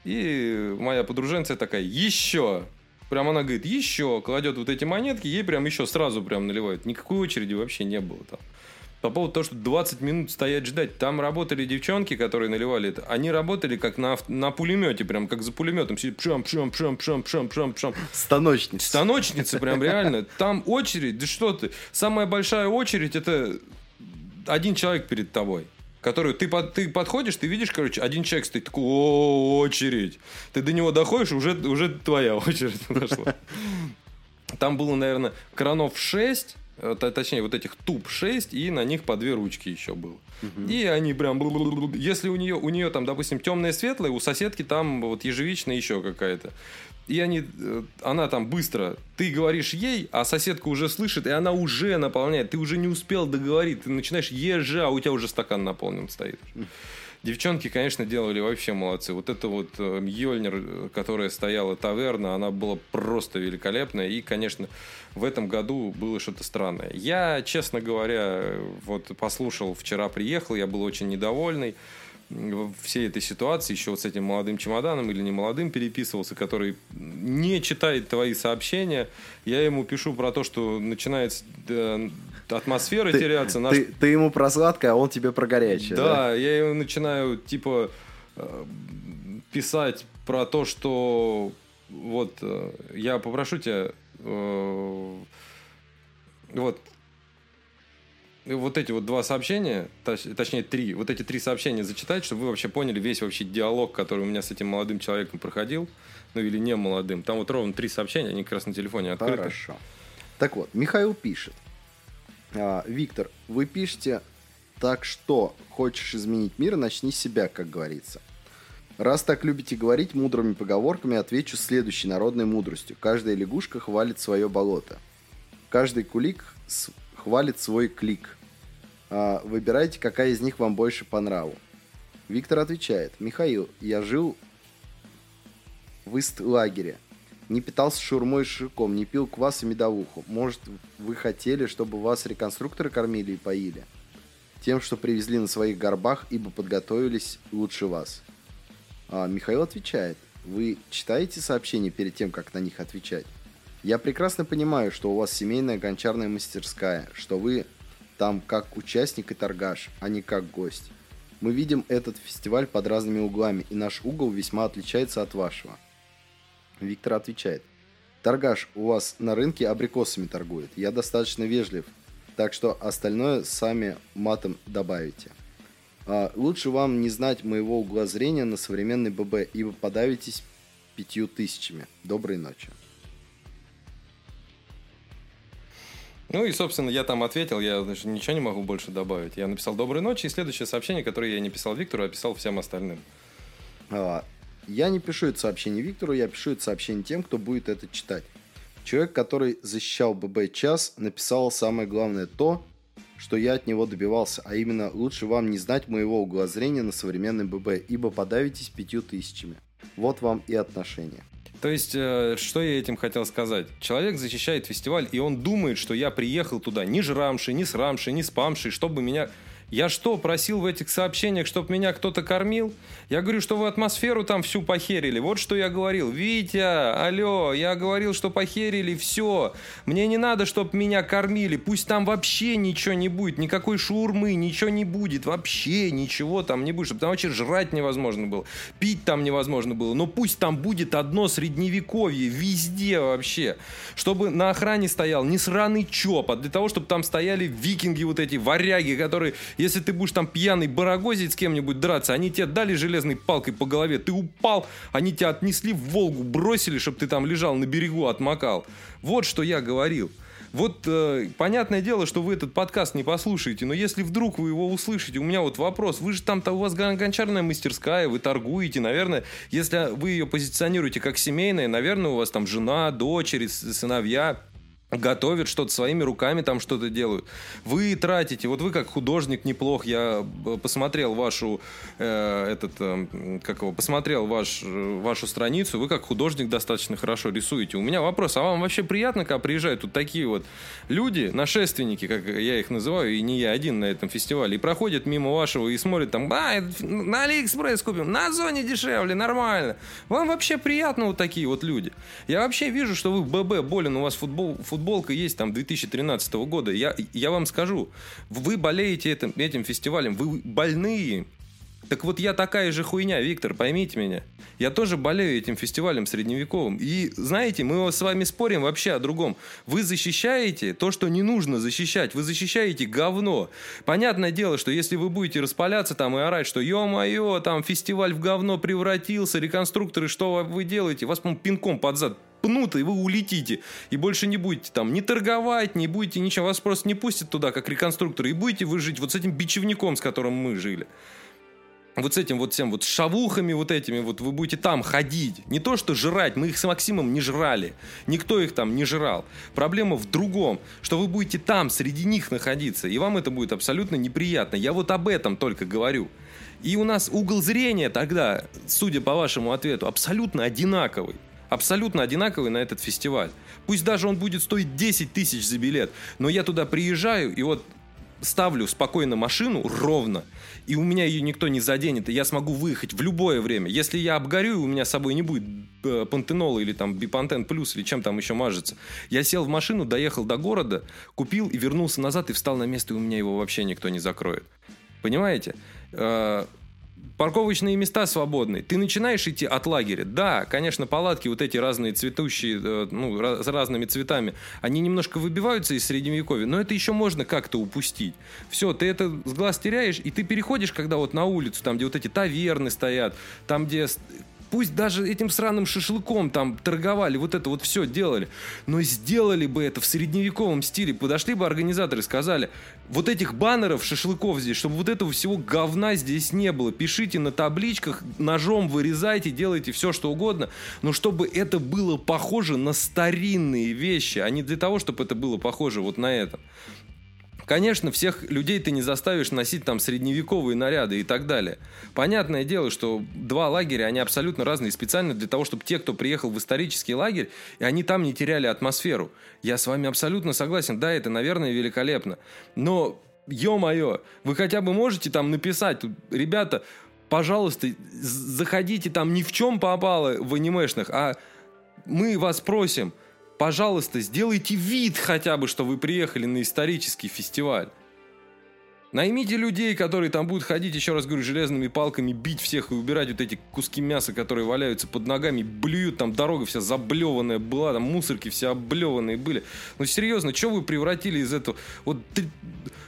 и моя подруженция такая, еще. Прям она говорит, еще. Кладет вот эти монетки, ей прям еще сразу прям наливают. Никакой очереди вообще не было там. По поводу того, что 20 минут стоять ждать. Там работали девчонки, которые наливали это. Они работали как на, на пулемете, прям как за пулеметом. Пшам, пшам, пшам, пшам, пшам, пшам, пшам. Станочница. Станочницы прям реально. Там очередь, да что ты. Самая большая очередь это один человек перед тобой. Который ты, ты подходишь, ты видишь, короче, один человек стоит, такой, о, очередь. Ты до него доходишь, уже, уже твоя очередь подошла. Там было, наверное, кранов 6, э, т- точнее, вот этих туб 6, и на них по две ручки еще было. И они прям... Если у нее, у нее там, допустим, темное светлое, у соседки там вот ежевичная еще какая-то. И они, э, она там быстро, ты говоришь ей, а соседка уже слышит, и она уже наполняет. Ты уже не успел договорить, ты начинаешь ежа, а у тебя уже стакан наполнен стоит. Девчонки, конечно, делали вообще молодцы. Вот это вот э, Мьёльнир, которая стояла таверна, она была просто великолепная. И, конечно, в этом году было что-то странное. Я, честно говоря, вот послушал, вчера приехал, я был очень недовольный всей этой ситуации, еще вот с этим молодым чемоданом или не молодым переписывался, который не читает твои сообщения. Я ему пишу про то, что начинает э, атмосфера Ты- теряться. наш Ты, ты ему про сладкое, а он тебе про горячее. да, я ему начинаю, типа, э, писать про то, что вот э, я попрошу тебя, э, вот, вот эти вот два сообщения, точнее три, вот эти три сообщения зачитать, чтобы вы вообще поняли весь вообще диалог, который у меня с этим молодым человеком проходил, ну или не молодым. Там вот ровно три сообщения, они как раз на телефоне открыты. Хорошо. Так вот, Михаил пишет. А, Виктор, вы пишете так что, хочешь изменить мир, начни с себя, как говорится. Раз так любите говорить мудрыми поговорками, отвечу следующей народной мудростью. Каждая лягушка хвалит свое болото. Каждый кулик хвалит свой клик. А, выбирайте, какая из них вам больше по нраву. Виктор отвечает. Михаил, я жил в ист-лагере. Не питался шурмой и ширком, не пил квас и медовуху. Может, вы хотели, чтобы вас реконструкторы кормили и поили? Тем, что привезли на своих горбах, ибо подготовились лучше вас. А Михаил отвечает. Вы читаете сообщения перед тем, как на них отвечать? Я прекрасно понимаю, что у вас семейная гончарная мастерская, что вы там как участник и торгаш, а не как гость. Мы видим этот фестиваль под разными углами, и наш угол весьма отличается от вашего. Виктор отвечает. Торгаш у вас на рынке абрикосами торгует. Я достаточно вежлив, так что остальное сами матом добавите. А, лучше вам не знать моего угла зрения на современный ББ, ибо подавитесь пятью тысячами. Доброй ночи. Ну и, собственно, я там ответил, я значит, ничего не могу больше добавить. Я написал «Доброй ночи», и следующее сообщение, которое я не писал Виктору, а писал всем остальным. А, я не пишу это сообщение Виктору, я пишу это сообщение тем, кто будет это читать. Человек, который защищал ББ час, написал самое главное то, что я от него добивался, а именно лучше вам не знать моего угла зрения на современный ББ, ибо подавитесь пятью тысячами. Вот вам и отношения. То есть, э, что я этим хотел сказать? Человек защищает фестиваль, и он думает, что я приехал туда не жрамший, не срамший, не спамший, чтобы меня я что, просил в этих сообщениях, чтобы меня кто-то кормил? Я говорю, что вы атмосферу там всю похерили. Вот что я говорил. Витя, алло, я говорил, что похерили все. Мне не надо, чтобы меня кормили. Пусть там вообще ничего не будет. Никакой шурмы, ничего не будет. Вообще ничего там не будет. Чтобы там вообще жрать невозможно было. Пить там невозможно было. Но пусть там будет одно средневековье. Везде вообще. Чтобы на охране стоял не сраный чоп, а для того, чтобы там стояли викинги вот эти, варяги, которые если ты будешь там пьяный барагозить с кем-нибудь драться, они тебе дали железной палкой по голове, ты упал, они тебя отнесли в Волгу, бросили, чтобы ты там лежал на берегу, отмокал. Вот что я говорил. Вот э, понятное дело, что вы этот подкаст не послушаете, но если вдруг вы его услышите, у меня вот вопрос, вы же там-то у вас гончарная мастерская, вы торгуете, наверное, если вы ее позиционируете как семейная, наверное, у вас там жена, дочери, сыновья, готовят что-то своими руками, там что-то делают. Вы тратите, вот вы как художник неплох, я э, посмотрел вашу, э, этот, э, как его, посмотрел ваш, э, вашу страницу, вы как художник достаточно хорошо рисуете. У меня вопрос, а вам вообще приятно, когда приезжают тут такие вот люди, нашественники, как я их называю, и не я один на этом фестивале, и проходят мимо вашего и смотрят там, а, на Алиэкспресс купим, на Озоне дешевле, нормально. Вам вообще приятно вот такие вот люди. Я вообще вижу, что вы ББ болен, у вас футбол, футбол футболка есть там 2013 года. Я, я вам скажу, вы болеете этим, этим фестивалем, вы больные. Так вот я такая же хуйня, Виктор, поймите меня. Я тоже болею этим фестивалем средневековым. И знаете, мы с вами спорим вообще о другом. Вы защищаете то, что не нужно защищать. Вы защищаете говно. Понятное дело, что если вы будете распаляться там и орать, что ё-моё, там фестиваль в говно превратился, реконструкторы, что вы делаете? Вас, по пинком под зад пнут, и вы улетите. И больше не будете там не торговать, не будете ничего. Вас просто не пустят туда, как реконструкторы. И будете вы жить вот с этим бичевником, с которым мы жили вот с этим вот всем вот шавухами вот этими вот вы будете там ходить. Не то, что жрать, мы их с Максимом не жрали. Никто их там не жрал. Проблема в другом, что вы будете там, среди них находиться, и вам это будет абсолютно неприятно. Я вот об этом только говорю. И у нас угол зрения тогда, судя по вашему ответу, абсолютно одинаковый абсолютно одинаковый на этот фестиваль. Пусть даже он будет стоить 10 тысяч за билет, но я туда приезжаю и вот ставлю спокойно машину ровно, и у меня ее никто не заденет, и я смогу выехать в любое время. Если я обгорю, у меня с собой не будет э, пантенола или там бипантен плюс, или чем там еще мажется. Я сел в машину, доехал до города, купил и вернулся назад, и встал на место, и у меня его вообще никто не закроет. Понимаете? Э, парковочные места свободны. Ты начинаешь идти от лагеря. Да, конечно, палатки вот эти разные цветущие, э, ну, с разными цветами, они немножко выбиваются из средневековья, но это еще можно как-то упустить. Все, ты это с глаз теряешь, и ты переходишь, когда вот на улицу, там, где вот эти таверны стоят, там, где Пусть даже этим сраным шашлыком там торговали, вот это вот все делали. Но сделали бы это в средневековом стиле. Подошли бы организаторы сказали, вот этих баннеров, шашлыков здесь, чтобы вот этого всего говна здесь не было. Пишите на табличках, ножом вырезайте, делайте все, что угодно. Но чтобы это было похоже на старинные вещи, а не для того, чтобы это было похоже вот на это. Конечно, всех людей ты не заставишь носить там средневековые наряды и так далее. Понятное дело, что два лагеря, они абсолютно разные, специально для того, чтобы те, кто приехал в исторический лагерь, и они там не теряли атмосферу. Я с вами абсолютно согласен, да, это, наверное, великолепно. Но, ё-моё, вы хотя бы можете там написать, ребята, пожалуйста, заходите там ни в чем попало в анимешных, а мы вас просим – Пожалуйста, сделайте вид хотя бы, что вы приехали на исторический фестиваль. Наймите людей, которые там будут ходить, еще раз говорю, железными палками, бить всех и убирать вот эти куски мяса, которые валяются под ногами, блюют, там дорога вся заблеванная была, там мусорки все облеванные были. Ну серьезно, что вы превратили из этого? Вот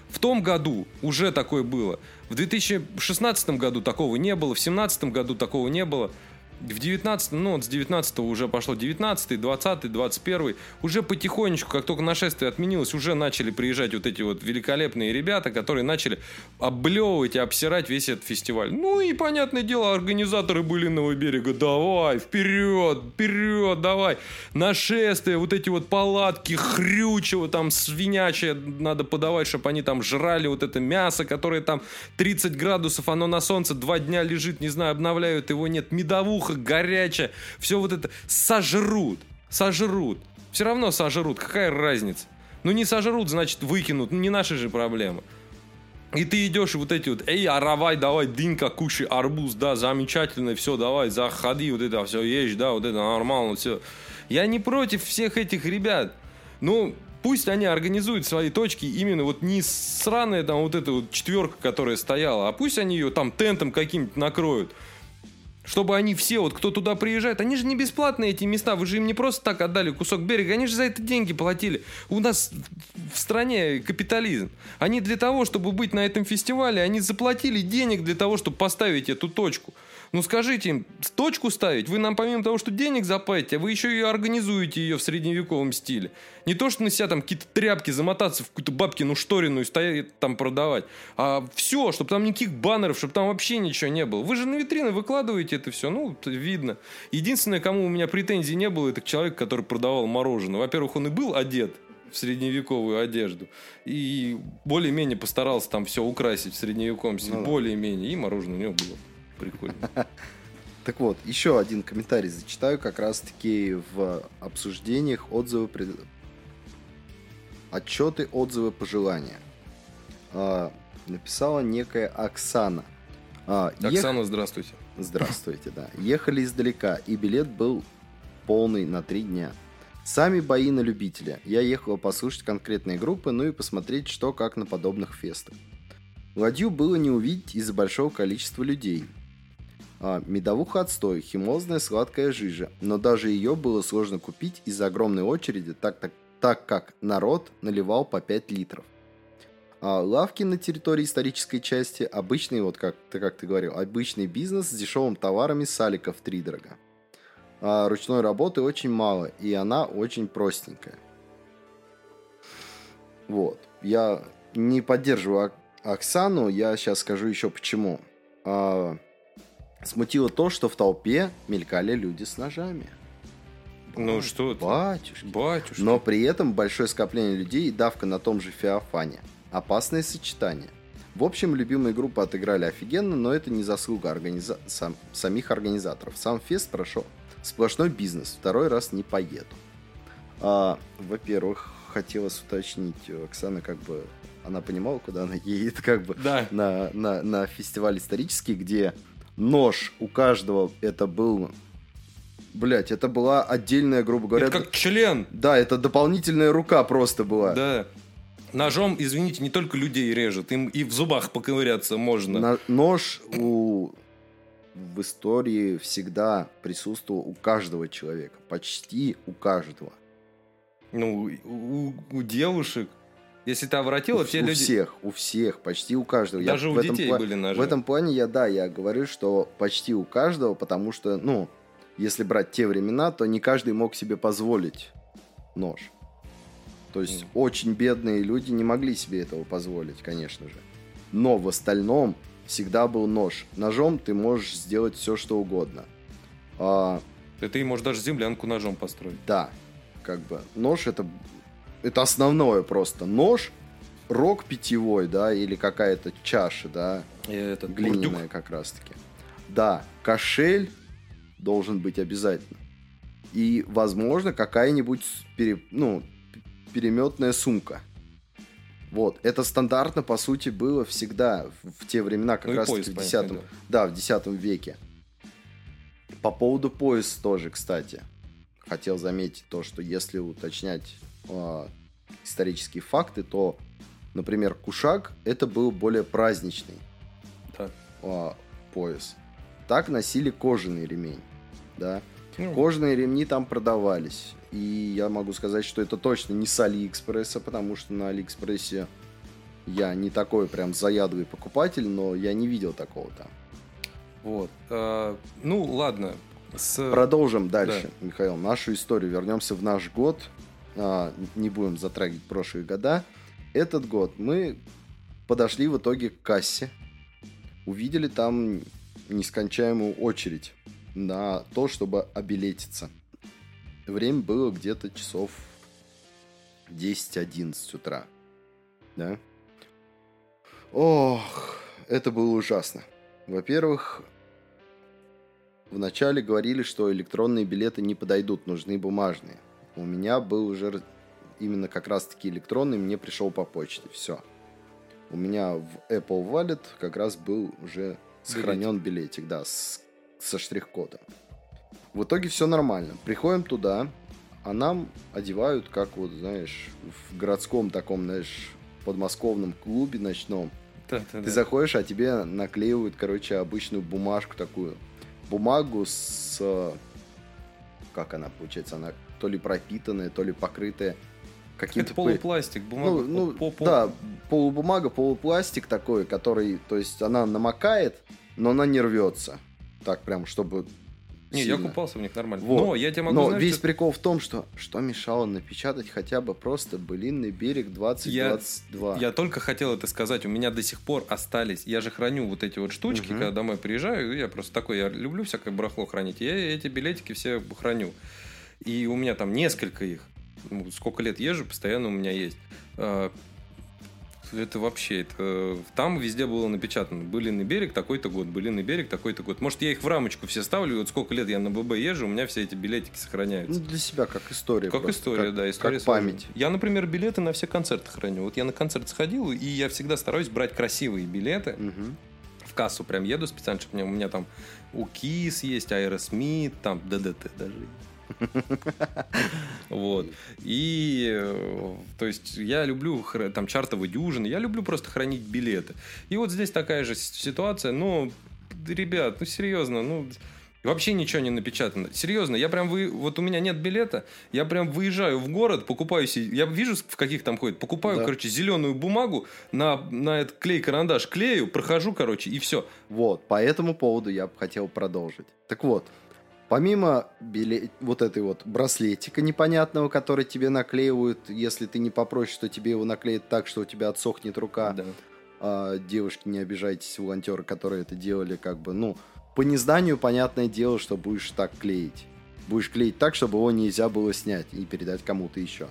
в том году уже такое было. В 2016 году такого не было, в 2017 году такого не было в 19 ну вот с 19 уже пошло. 19 20 21 уже потихонечку, как только нашествие отменилось, уже начали приезжать вот эти вот великолепные ребята, которые начали облевывать и обсирать весь этот фестиваль. Ну и, понятное дело, организаторы Былиного берега, давай, вперед, вперед, давай, нашествие, вот эти вот палатки, хрючево, там свинячее надо подавать, чтобы они там жрали вот это мясо, которое там 30 градусов, оно на солнце два дня лежит, не знаю, обновляют его, нет, медовуха тухо, горячее, все вот это сожрут, сожрут. Все равно сожрут, какая разница? Ну не сожрут, значит выкинут, ну не наши же проблемы. И ты идешь и вот эти вот, эй, аравай, давай, дынка, кушай арбуз, да, замечательно, все, давай, заходи, вот это все, ешь, да, вот это нормально, все. Я не против всех этих ребят. Ну, пусть они организуют свои точки именно вот не сраная там вот эта вот четверка, которая стояла, а пусть они ее там тентом каким-нибудь накроют чтобы они все, вот кто туда приезжает, они же не бесплатные эти места, вы же им не просто так отдали кусок берега, они же за это деньги платили. У нас в стране капитализм. Они для того, чтобы быть на этом фестивале, они заплатили денег для того, чтобы поставить эту точку. Ну скажите им, точку ставить, вы нам помимо того, что денег заплатите, а вы еще и организуете ее в средневековом стиле. Не то, что на себя там какие-то тряпки замотаться в какую-то бабкину шторину и стоять там продавать, а все, чтобы там никаких баннеров, чтобы там вообще ничего не было. Вы же на витрины выкладываете это все, ну, видно. Единственное, кому у меня претензий не было, это человек, который продавал мороженое. Во-первых, он и был одет, в средневековую одежду. И более-менее постарался там все украсить в средневековом стиле. Ну, более-менее. И мороженое у него было. Прикольно. Так вот, еще один комментарий зачитаю как раз-таки в обсуждениях отзывы, пред... отчеты, отзывы, пожелания. А, написала некая Оксана. А, Оксана, ех... здравствуйте. Здравствуйте, да. Ехали издалека, и билет был полный на три дня. Сами бои на любителя. Я ехала послушать конкретные группы, ну и посмотреть, что как на подобных фестах. Ладью было не увидеть из-за большого количества людей. А, медовуха отстой, химозная сладкая жижа, но даже ее было сложно купить из-за огромной очереди, так, так, так как народ наливал по 5 литров. А лавки на территории исторической части обычный, вот как ты, как ты говорил, обычный бизнес с дешевыми товарами саликов три дорога. А ручной работы очень мало, и она очень простенькая. Вот. Я не поддерживаю Оксану, я сейчас скажу еще почему. А, смутило то, что в толпе мелькали люди с ножами. Ну что ты? Батюшки. Батюшки. Но при этом большое скопление людей и давка на том же Феофане. Опасное сочетание. В общем, любимые группы отыграли офигенно, но это не заслуга организа... сам... самих организаторов. Сам фест прошел сплошной бизнес. Второй раз не поеду. А, во-первых, хотелось уточнить, Оксана как бы она понимала, куда она едет, как бы да. на, на, на фестиваль исторический, где нож у каждого это был Блять, это была отдельная, грубо говоря... Это как член. Да, это дополнительная рука просто была. Да. Ножом, извините, не только людей режет, им и в зубах поковыряться можно. На... Нож у в истории всегда присутствовал у каждого человека. Почти у каждого. Ну, у, у девушек. Если ты обратила, у, все у люди... всех, у всех, почти у каждого. Я Даже в у этом детей пла- были ножи. В этом плане я, да, я говорю, что почти у каждого, потому что, ну, если брать те времена, то не каждый мог себе позволить нож. То есть Мгм. очень бедные люди не могли себе этого позволить, конечно же. Но в остальном всегда был нож. Ножом ты можешь сделать все, что угодно. А, ты можешь даже землянку ножом построить. да, как бы нож это, это основное просто. Нож, рог питьевой, да, или какая-то чаша, да, этот глиняная бурдюк. как раз таки. Да, кошель должен быть обязательно. И, возможно, какая-нибудь пере- ну, переметная сумка. Вот, это стандартно, по сути, было всегда в те времена, как Ну раз пояс, в понятное 10 дело. да, в 10 веке. По поводу пояса тоже, кстати. Хотел заметить то, что если уточнять а, исторические факты, то, например, кушак это был более праздничный Да. а, пояс. Так носили кожаный ремень, да. Ну, Кожаные ремни там продавались. И я могу сказать, что это точно не с Алиэкспресса, потому что на Алиэкспрессе я не такой прям заядлый покупатель, но я не видел такого там. Вот. А, ну, ладно. С... Продолжим дальше, Михаил, нашу историю. Вернемся в наш год. А, не будем затрагивать прошлые года. Этот год мы подошли в итоге к кассе. Увидели там нескончаемую очередь на то, чтобы обилетиться. Время было где-то часов 10-11 утра. Да? Ох, это было ужасно. Во-первых, Вначале говорили, что электронные билеты не подойдут, нужны бумажные. У меня был уже именно как раз-таки электронный, мне пришел по почте, все. У меня в Apple Wallet как раз был уже сохранен билетик, да, с- со штрих-кодом. В итоге все нормально. Приходим туда, а нам одевают, как вот, знаешь, в городском таком, знаешь, подмосковном клубе ночном. Да, да, Ты да. заходишь, а тебе наклеивают, короче, обычную бумажку такую. Бумагу с... э, Как она получается? Она то ли пропитанная, то ли покрытая каким-то... Это полупластик, бумага. Ну, ну, по- по- да, полубумага, полупластик такой, который, то есть она намокает, но она не рвется. Так прям, чтобы Не, я сильно. купался в них нормально. Вот. Но я тебе могу, Но знаешь, весь что- прикол в том, что что мешало напечатать хотя бы просто былинный берег 2022. Я только хотел это сказать. У меня до сих пор остались. Я же храню вот эти вот штучки, Мгм. когда домой приезжаю. Я просто такой, я люблю всякое барахло хранить. Я эти билетики все храню. И у меня там несколько их. Ну, сколько лет езжу, постоянно у меня есть. А, Это вообще, это там везде было напечатано. Былинный берег такой-то год, былинный берег такой-то год. Может, я их в рамочку все ставлю, и вот сколько лет я на ББ езжу, у меня все эти билетики сохраняются. Ну, для себя как история. Как просто, история, как- да, история Как сложная. память. Я, например, билеты на все концерты храню. Вот я на концерт сходил, и я всегда стараюсь брать красивые билеты. Мгм. В кассу прям еду специально, чтобы у меня, у меня там у Kiss есть, Аэросмит, там ДДТ даже есть. Вот. И, э, то есть, я люблю там чартовые дюжины, я люблю просто хранить билеты. И вот здесь такая же ситуация, но, ребят, ну, серьезно, ну, вообще ничего не напечатано. Серьезно, я прям, вы, вот у меня нет билета, я прям выезжаю в город, покупаю я вижу, в каких там ходит, покупаю, Да. короче, зеленую бумагу, на, на этот клей-карандаш клею, прохожу, короче, и все. Вот, по этому поводу я бы хотел продолжить. Так вот, помимо биле- вот этой вот браслетика непонятного, который тебе наклеивают, если ты не попросишь, то тебе его наклеят так, что у тебя отсохнет рука. Да. А, девушки, не обижайтесь, волонтеры, которые это делали, как бы, ну, по незнанию, понятное дело, что будешь так клеить. Будешь клеить так, чтобы его нельзя было снять и передать кому-то еще.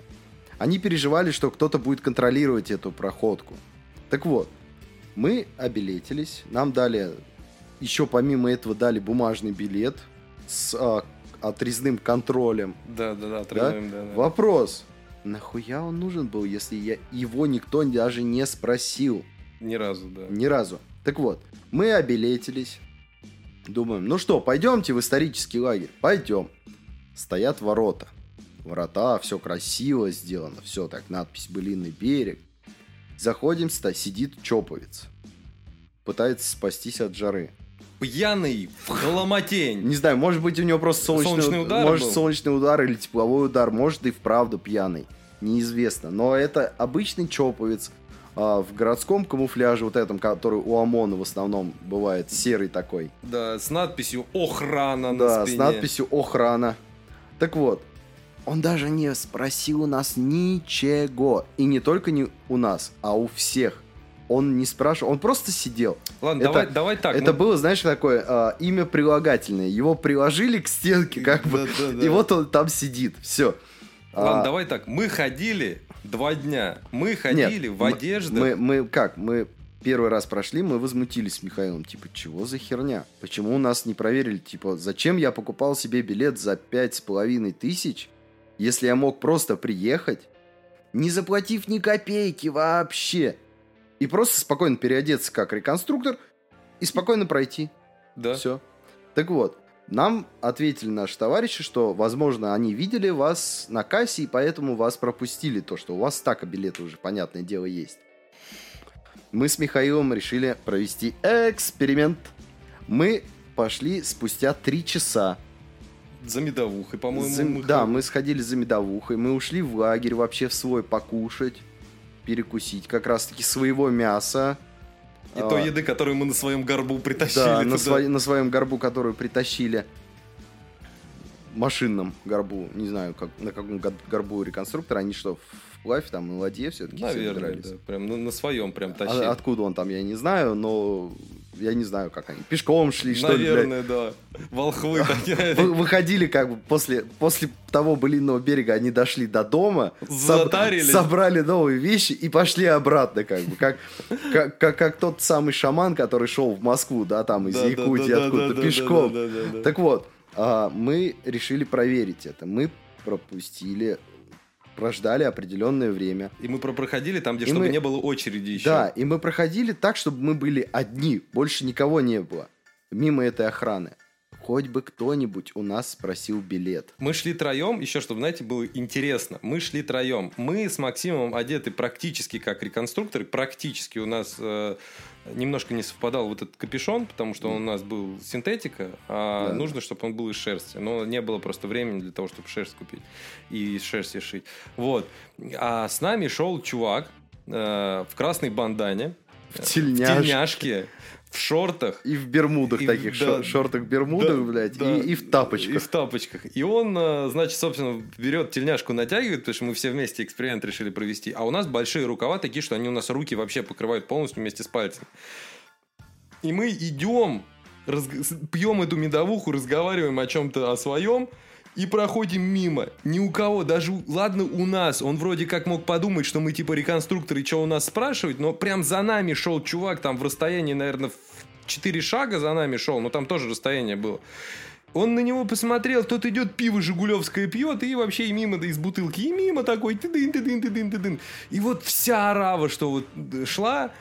Они переживали, что кто-то будет контролировать эту проходку. Так вот, мы обилетились, нам дали, еще помимо этого дали бумажный билет с а, отрезным контролем. Да, да, да, отрываем, да, да. Вопрос, нахуя он нужен был, если я, его никто даже не спросил? Ни разу, да. Ни разу. Так вот, мы обилетились. Думаем, ну что, пойдемте в исторический лагерь? Пойдем. Стоят ворота. Ворота, все красиво сделано, все так, надпись «Былинный берег». Заходим, ста- сидит чоповец. Пытается спастись от жары. Пьяный в хломотень. Не знаю, может быть, у него просто солнечный, Солнечный удар может, был? солнечный удар или тепловой удар, может, и вправду пьяный. Неизвестно. Но это обычный чоповец а, в городском камуфляже, вот этом, который у ОМОНа в основном бывает, серый такой. Да, с надписью «Охрана» на Да, спине. с надписью «Охрана». Так вот, он даже не спросил у нас ничего. И не только не у нас, а у всех. Он не спрашивал, он просто сидел. Ладно, Это- давай, давай так. Это ну, было, знаешь, такое а, имя прилагательное. Его приложили к стенке, как бы, и вот он там сидит. Все. Ладно, давай так. Мы ходили два дня. Мы ходили в одеждах. Мы, мы как? Мы первый раз прошли, мы возмутились с Михаилом. Типа, чего за херня? Почему у нас не проверили? Типа, зачем я покупал себе билет за пять с половиной тысяч, если я мог просто приехать, не заплатив ни копейки вообще, и просто спокойно переодеться как реконструктор и спокойно пройти. Да. Все. Так вот, нам ответили наши товарищи, что, возможно, они видели вас на кассе, и поэтому вас пропустили. То, что у вас стака билета уже, понятное дело, есть. Мы с Михаилом решили провести эксперимент. Мы пошли спустя три часа. За медовухой, по-моему. За- мы да, мы сходили за медовухой, мы ушли в лагерь вообще в свой покушать, перекусить как раз-таки своего мяса. И той А, еды, которую мы на своем горбу притащили Да, туда. на, свой- на своем горбу, которую притащили. Машинном горбу, не знаю, как, на каком гор- горбу реконструктора, они что, вплавь там на ладье все-таки Наверное, да. Прям на, на своем прям тащили. А откуда он там, я не знаю, но я не знаю, как они. Пешком шли, что ли? Наверное, да. Волхвы. Вы- Выходили как бы после, после того былинного берега, они дошли до дома, соб- собрали новые вещи и пошли обратно, как бы, как, как, как, как тот самый шаман, который шел в Москву, да, там из Да, да, Якутии, да, да, откуда-то, да, да, пешком. да, да, да. Так вот, а, мы решили проверить это. Мы пропустили, прождали определенное время. И мы про- проходили там, где И чтобы мы- не было очереди еще. Да, и мы проходили так, чтобы мы были одни, больше никого не было, мимо этой охраны. Хоть бы кто-нибудь у нас спросил билет. Мы шли троем, еще чтобы, знаете, было интересно. Мы шли троем. Мы с Максимом одеты практически как реконструкторы. Практически у нас э, немножко не совпадал вот этот капюшон, потому что он у нас был синтетика, а Да. нужно, чтобы он был из шерсти. Но не было просто времени для того, чтобы шерсть купить и из шерсти шить. Вот. А с нами шел чувак э, в красной бандане, В в тельняшке. В шортах. И в бермудах И таких, да, шор- шортах-бермудах, Да, блядь, да. и, и в тапочках. И в тапочках. И он, э, значит, собственно, берет тельняшку, натягивает, потому что мы все вместе эксперимент решили провести. А у нас большие рукава такие, что они у нас руки вообще покрывают полностью вместе с пальцами. И мы идем, с- пьем эту медовуху, разговариваем о чем-то о своем, и проходим мимо. Ни у кого, даже, ладно, у нас. Он вроде как мог подумать, что мы типа реконструкторы, что у нас спрашивать, но прям за нами шел чувак, там в расстоянии, наверное, в 4 шага за нами шел, но там тоже расстояние было. Он на него посмотрел, тот идет, пиво Жигулевское пьет, и вообще и мимо да, из бутылки, и мимо такой, ты-дын, ты-дын, ты-дын, ты-дын. И вот вся арава, что вот э, шла,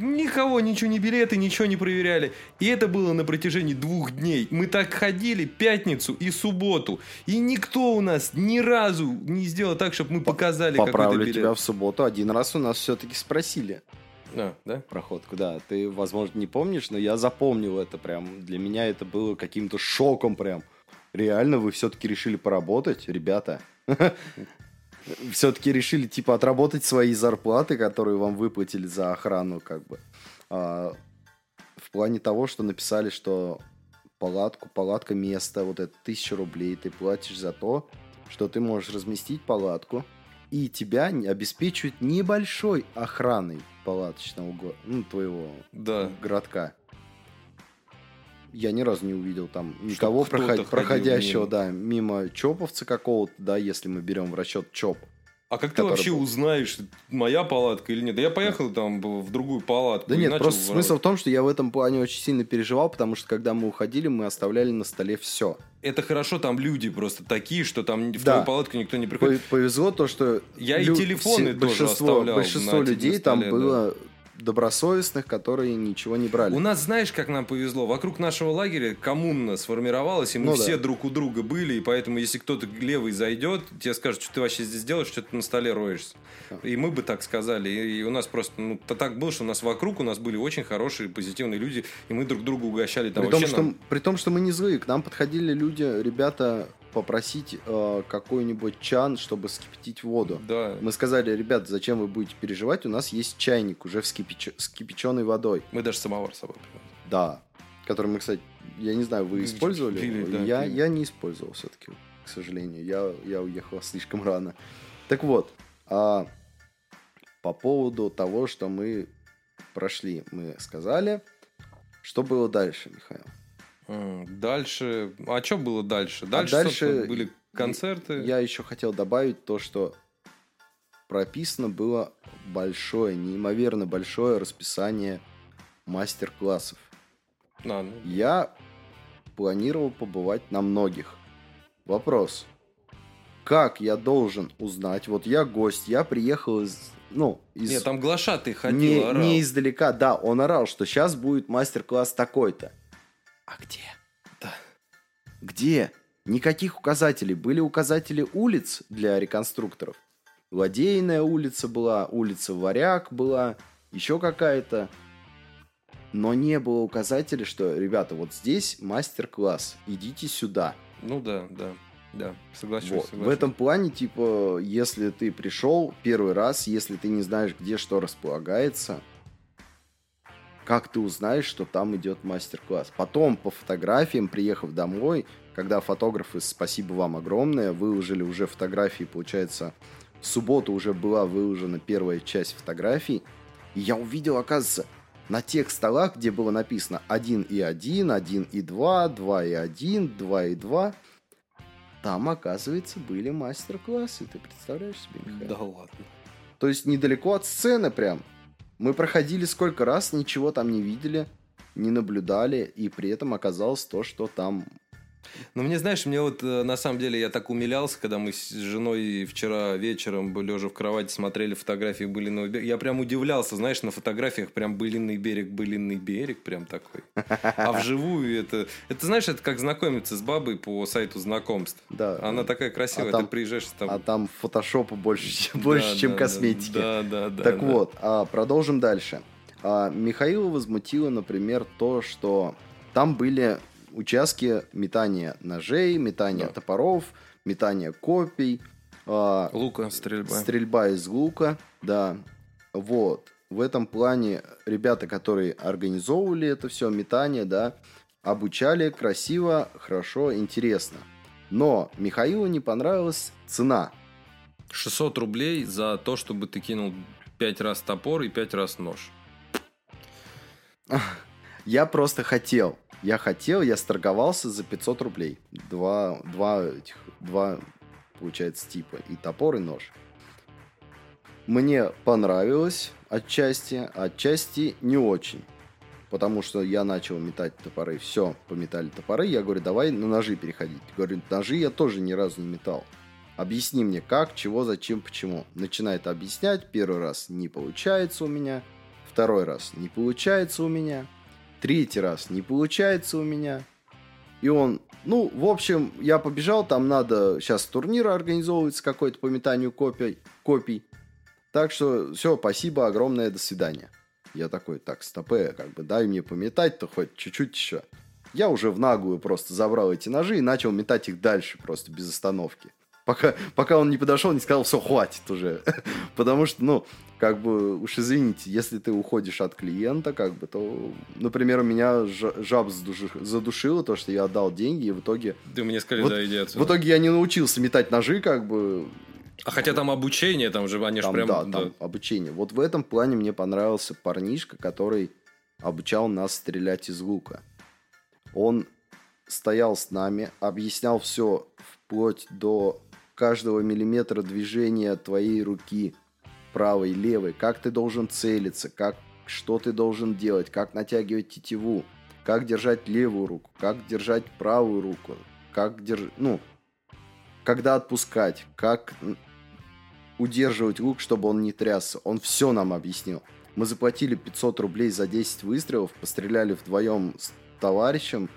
никого, ничего не билеты, ничего не проверяли. И это было на протяжении двух дней. Мы так ходили пятницу и субботу. И никто у нас ни разу не сделал так, чтобы мы показали какой-то Поправлю билет. тебя в субботу. Один раз у нас все-таки спросили А, да? проходку. Да, ты, возможно, не помнишь, но я запомнил это прям. Для меня это было каким-то шоком прям. Реально, вы все-таки решили поработать, ребята? Все-таки решили, типа, отработать свои зарплаты, которые вам выплатили за охрану, как бы. А, в плане того, что написали, что палатку, палатка место, вот это тысяча рублей ты платишь за то, что ты можешь разместить палатку, и тебя обеспечивают небольшой охраной палаточного го- ну, твоего Да. городка. Я ни разу не увидел там никого проход- проходящего, мимо. да, мимо чоповца какого-то, да, если мы берем в расчет чоп. А как ты вообще был. узнаешь, моя палатка или нет? Да я поехал там в другую палатку. Да нет, просто воровать. смысл в том, что я в этом плане очень сильно переживал, потому что когда мы уходили, мы оставляли на столе все. Это хорошо, там люди просто такие, что там в Да. твою палатку никто не приходит. Повезло то, что Я и телефоны тоже большинство, оставлял большинство на- на людей там столе, было добросовестных, которые ничего не брали. У нас, знаешь, как нам повезло? Вокруг нашего лагеря коммуна сформировалась, и мы Ну все да. друг у друга были, и поэтому, если кто-то левый зайдет, тебе скажут, что ты вообще здесь делаешь, что ты на столе роешься. И мы бы так сказали. И, у нас просто, ну, так было, что у нас вокруг у нас были очень хорошие, позитивные люди, и мы друг друга угощали там При том, что, нам- при том, что мы не злые, к нам подходили люди, ребята, попросить э, какой-нибудь чан, чтобы скипятить воду. Да. Мы сказали, ребят, зачем вы будете переживать, у нас есть чайник уже вскипяч- с кипяченой водой. Мы даже самовар с собой привезли. Да. Который мы, кстати, я не знаю, вы использовали? пили, да, я, пили. я не использовал все-таки, к сожалению. Я, я уехал слишком рано. Так вот, а, по поводу того, что мы прошли, мы сказали. Что было дальше, Михаил? Дальше... А что было дальше? Дальше, дальше собственно, были концерты. Я еще хотел добавить то, что прописано было большое, неимоверно большое расписание мастер-классов. А, ну, Я планировал побывать на многих. Вопрос. Как я должен узнать? Вот я гость, я приехал из... Ну, из... Нет, там глашатый ходил, не, орал. не издалека, да, он орал, что сейчас будет мастер-класс такой-то. А где? Да. Где? Никаких указателей. Были указатели улиц для реконструкторов. Ладейная улица была, улица Варяг была, еще какая-то. Но не было указателя, что, ребята, вот здесь мастер-класс, идите сюда. Ну да, да, да, соглашусь. Вот. В соглашусь. этом плане, типа, если ты пришел первый раз, если ты не знаешь, где что располагается, как ты узнаешь, что там идет мастер-класс? Потом, по фотографиям, приехав домой, когда фотографы, спасибо вам огромное, выложили уже фотографии, получается, в субботу уже была выложена первая часть фотографий, и я увидел, оказывается, на тех столах, где было написано 1 и 1, 1 и 2, 2 и 1, 2 и 2, там, оказывается, были мастер-классы. Ты представляешь себе, Михаил? Да ладно. То есть недалеко от сцены прям. Мы проходили сколько раз, ничего там не видели, не наблюдали, и при этом оказалось то, что там... Ну, мне, знаешь, мне вот э, на самом деле я так умилялся, когда мы с женой вчера вечером, лежа в кровати, смотрели фотографии былиного берега. Я прям удивлялся, знаешь, на фотографиях прям былинный берег, былинный берег, прям такой. А вживую это... Это, знаешь, это как знакомиться с бабой по сайту знакомств. Да, Она такая красивая, А там- ты приезжаешь там... а там фотошопа больше, Да, больше чем да, косметики. Да, да, да. так да. вот, а, продолжим дальше. А, Михаила возмутило, например, то, что там были участки метания ножей, метания Да. топоров, метания копий, а, Лука, стрельба. Стрельба из лука, да. Вот. В этом плане ребята, которые организовывали это все, метание, да, обучали красиво, хорошо, интересно. Но Михаилу не понравилась цена. 600 рублей за то, чтобы ты кинул 5 раз топор и 5 раз нож. Я просто хотел. Я хотел, я сторговался за 500 рублей. Два, два, этих, два, получается, типа. И топор, и нож. Мне понравилось отчасти, а отчасти не очень. Потому что я начал метать топоры. Все, пометали топоры. Я говорю, давай на ножи переходить. Говорю, ножи я тоже ни разу не метал. Объясни мне, как, чего, зачем, почему. Начинает объяснять. Первый раз не получается у меня. Второй раз не получается у меня. Третий раз не получается у меня. И он, ну, в общем, я побежал, там надо, сейчас турнир организовывается какой-то по метанию копий, копий. Так что все, спасибо огромное, до свидания. Я такой, так, стопе, как бы дай мне пометать-то хоть чуть-чуть еще. Я уже в наглую просто забрал эти ножи и начал метать их дальше просто без остановки. Пока, пока он не подошел, не сказал, все, хватит уже. Потому что, ну, как бы, уж извините, если ты уходишь от клиента, как бы, то, например, меня жа- жаб задуши- задушило, то, что я отдал деньги, и в итоге... Ты мне сказали, Вот- да, иди В отсюда. итоге я не научился метать ножи, как бы, А хотя там обучение, там же они там, прям... да, да. там обучение. Вот в этом плане мне понравился парнишка, который обучал нас стрелять из лука. Он стоял с нами, объяснял все вплоть до каждого миллиметра движения твоей руки, правой, левой, как ты должен целиться, как, что ты должен делать, как натягивать тетиву, как держать левую руку, как держать правую руку, как держать, ну, когда отпускать, как удерживать лук, чтобы он не трясся. Он все нам объяснил. Мы заплатили 500 рублей за 10 выстрелов, постреляли вдвоем с товарищем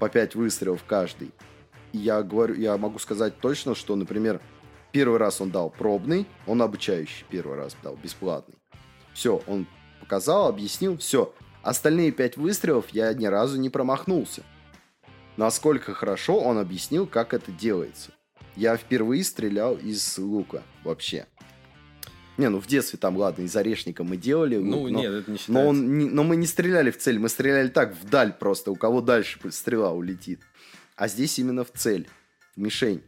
по 5 выстрелов каждый. Я говорю, я могу сказать точно, что, например, первый раз он дал пробный, он обучающий первый раз дал, бесплатный. Все, он показал, объяснил, все. Остальные 5 выстрелов я ни разу не промахнулся. Насколько хорошо он объяснил, как это делается. Я впервые стрелял из лука вообще. Не, ну в детстве там, ладно, из орешника мы делали. Ну, лук, но, нет, это не считается. но, он не- но мы не стреляли в цель, мы стреляли так, вдаль просто, у кого дальше стрела улетит. А здесь именно в цель, в мишень.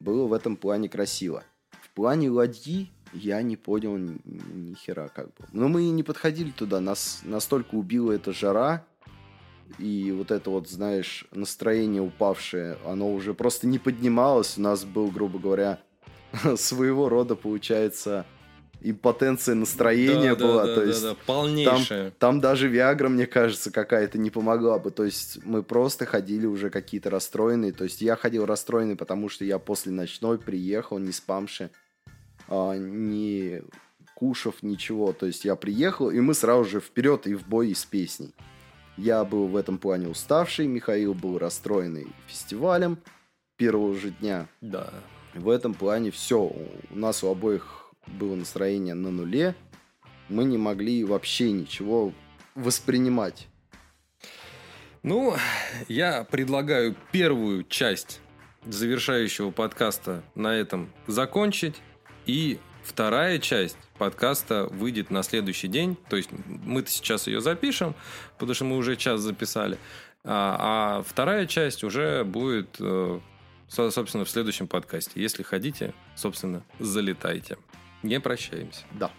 Было в этом плане красиво. В плане ладьи я не понял ни, хера как бы. Но мы и не подходили туда, нас настолько убила эта жара, и вот это вот, знаешь, настроение упавшее, оно уже просто не поднималось. У нас был, грубо говоря, своего рода, получается, импотенция настроения Да, да, была. да, то да, есть да, там, полнейшая. там даже Виагра, мне кажется, какая-то не помогла бы. То есть мы просто ходили уже какие-то расстроенные. То есть я ходил расстроенный, потому что я после ночной приехал, не спамши, а, не кушав ничего. То есть я приехал, и мы сразу же вперед и в бой и с песней. Я был в этом плане уставший, Михаил был расстроенный фестивалем первого же дня. Да. В этом плане все. У нас у обоих было настроение на нуле. Мы не могли вообще ничего воспринимать. Ну, я предлагаю первую часть завершающего подкаста на этом закончить. И вторая часть подкаста выйдет на следующий день. То есть мы-то сейчас ее запишем, потому что мы уже час записали. А, а вторая часть уже будет, э, со- собственно, в следующем подкасте. Если хотите, собственно, залетайте. Не прощаемся. Да.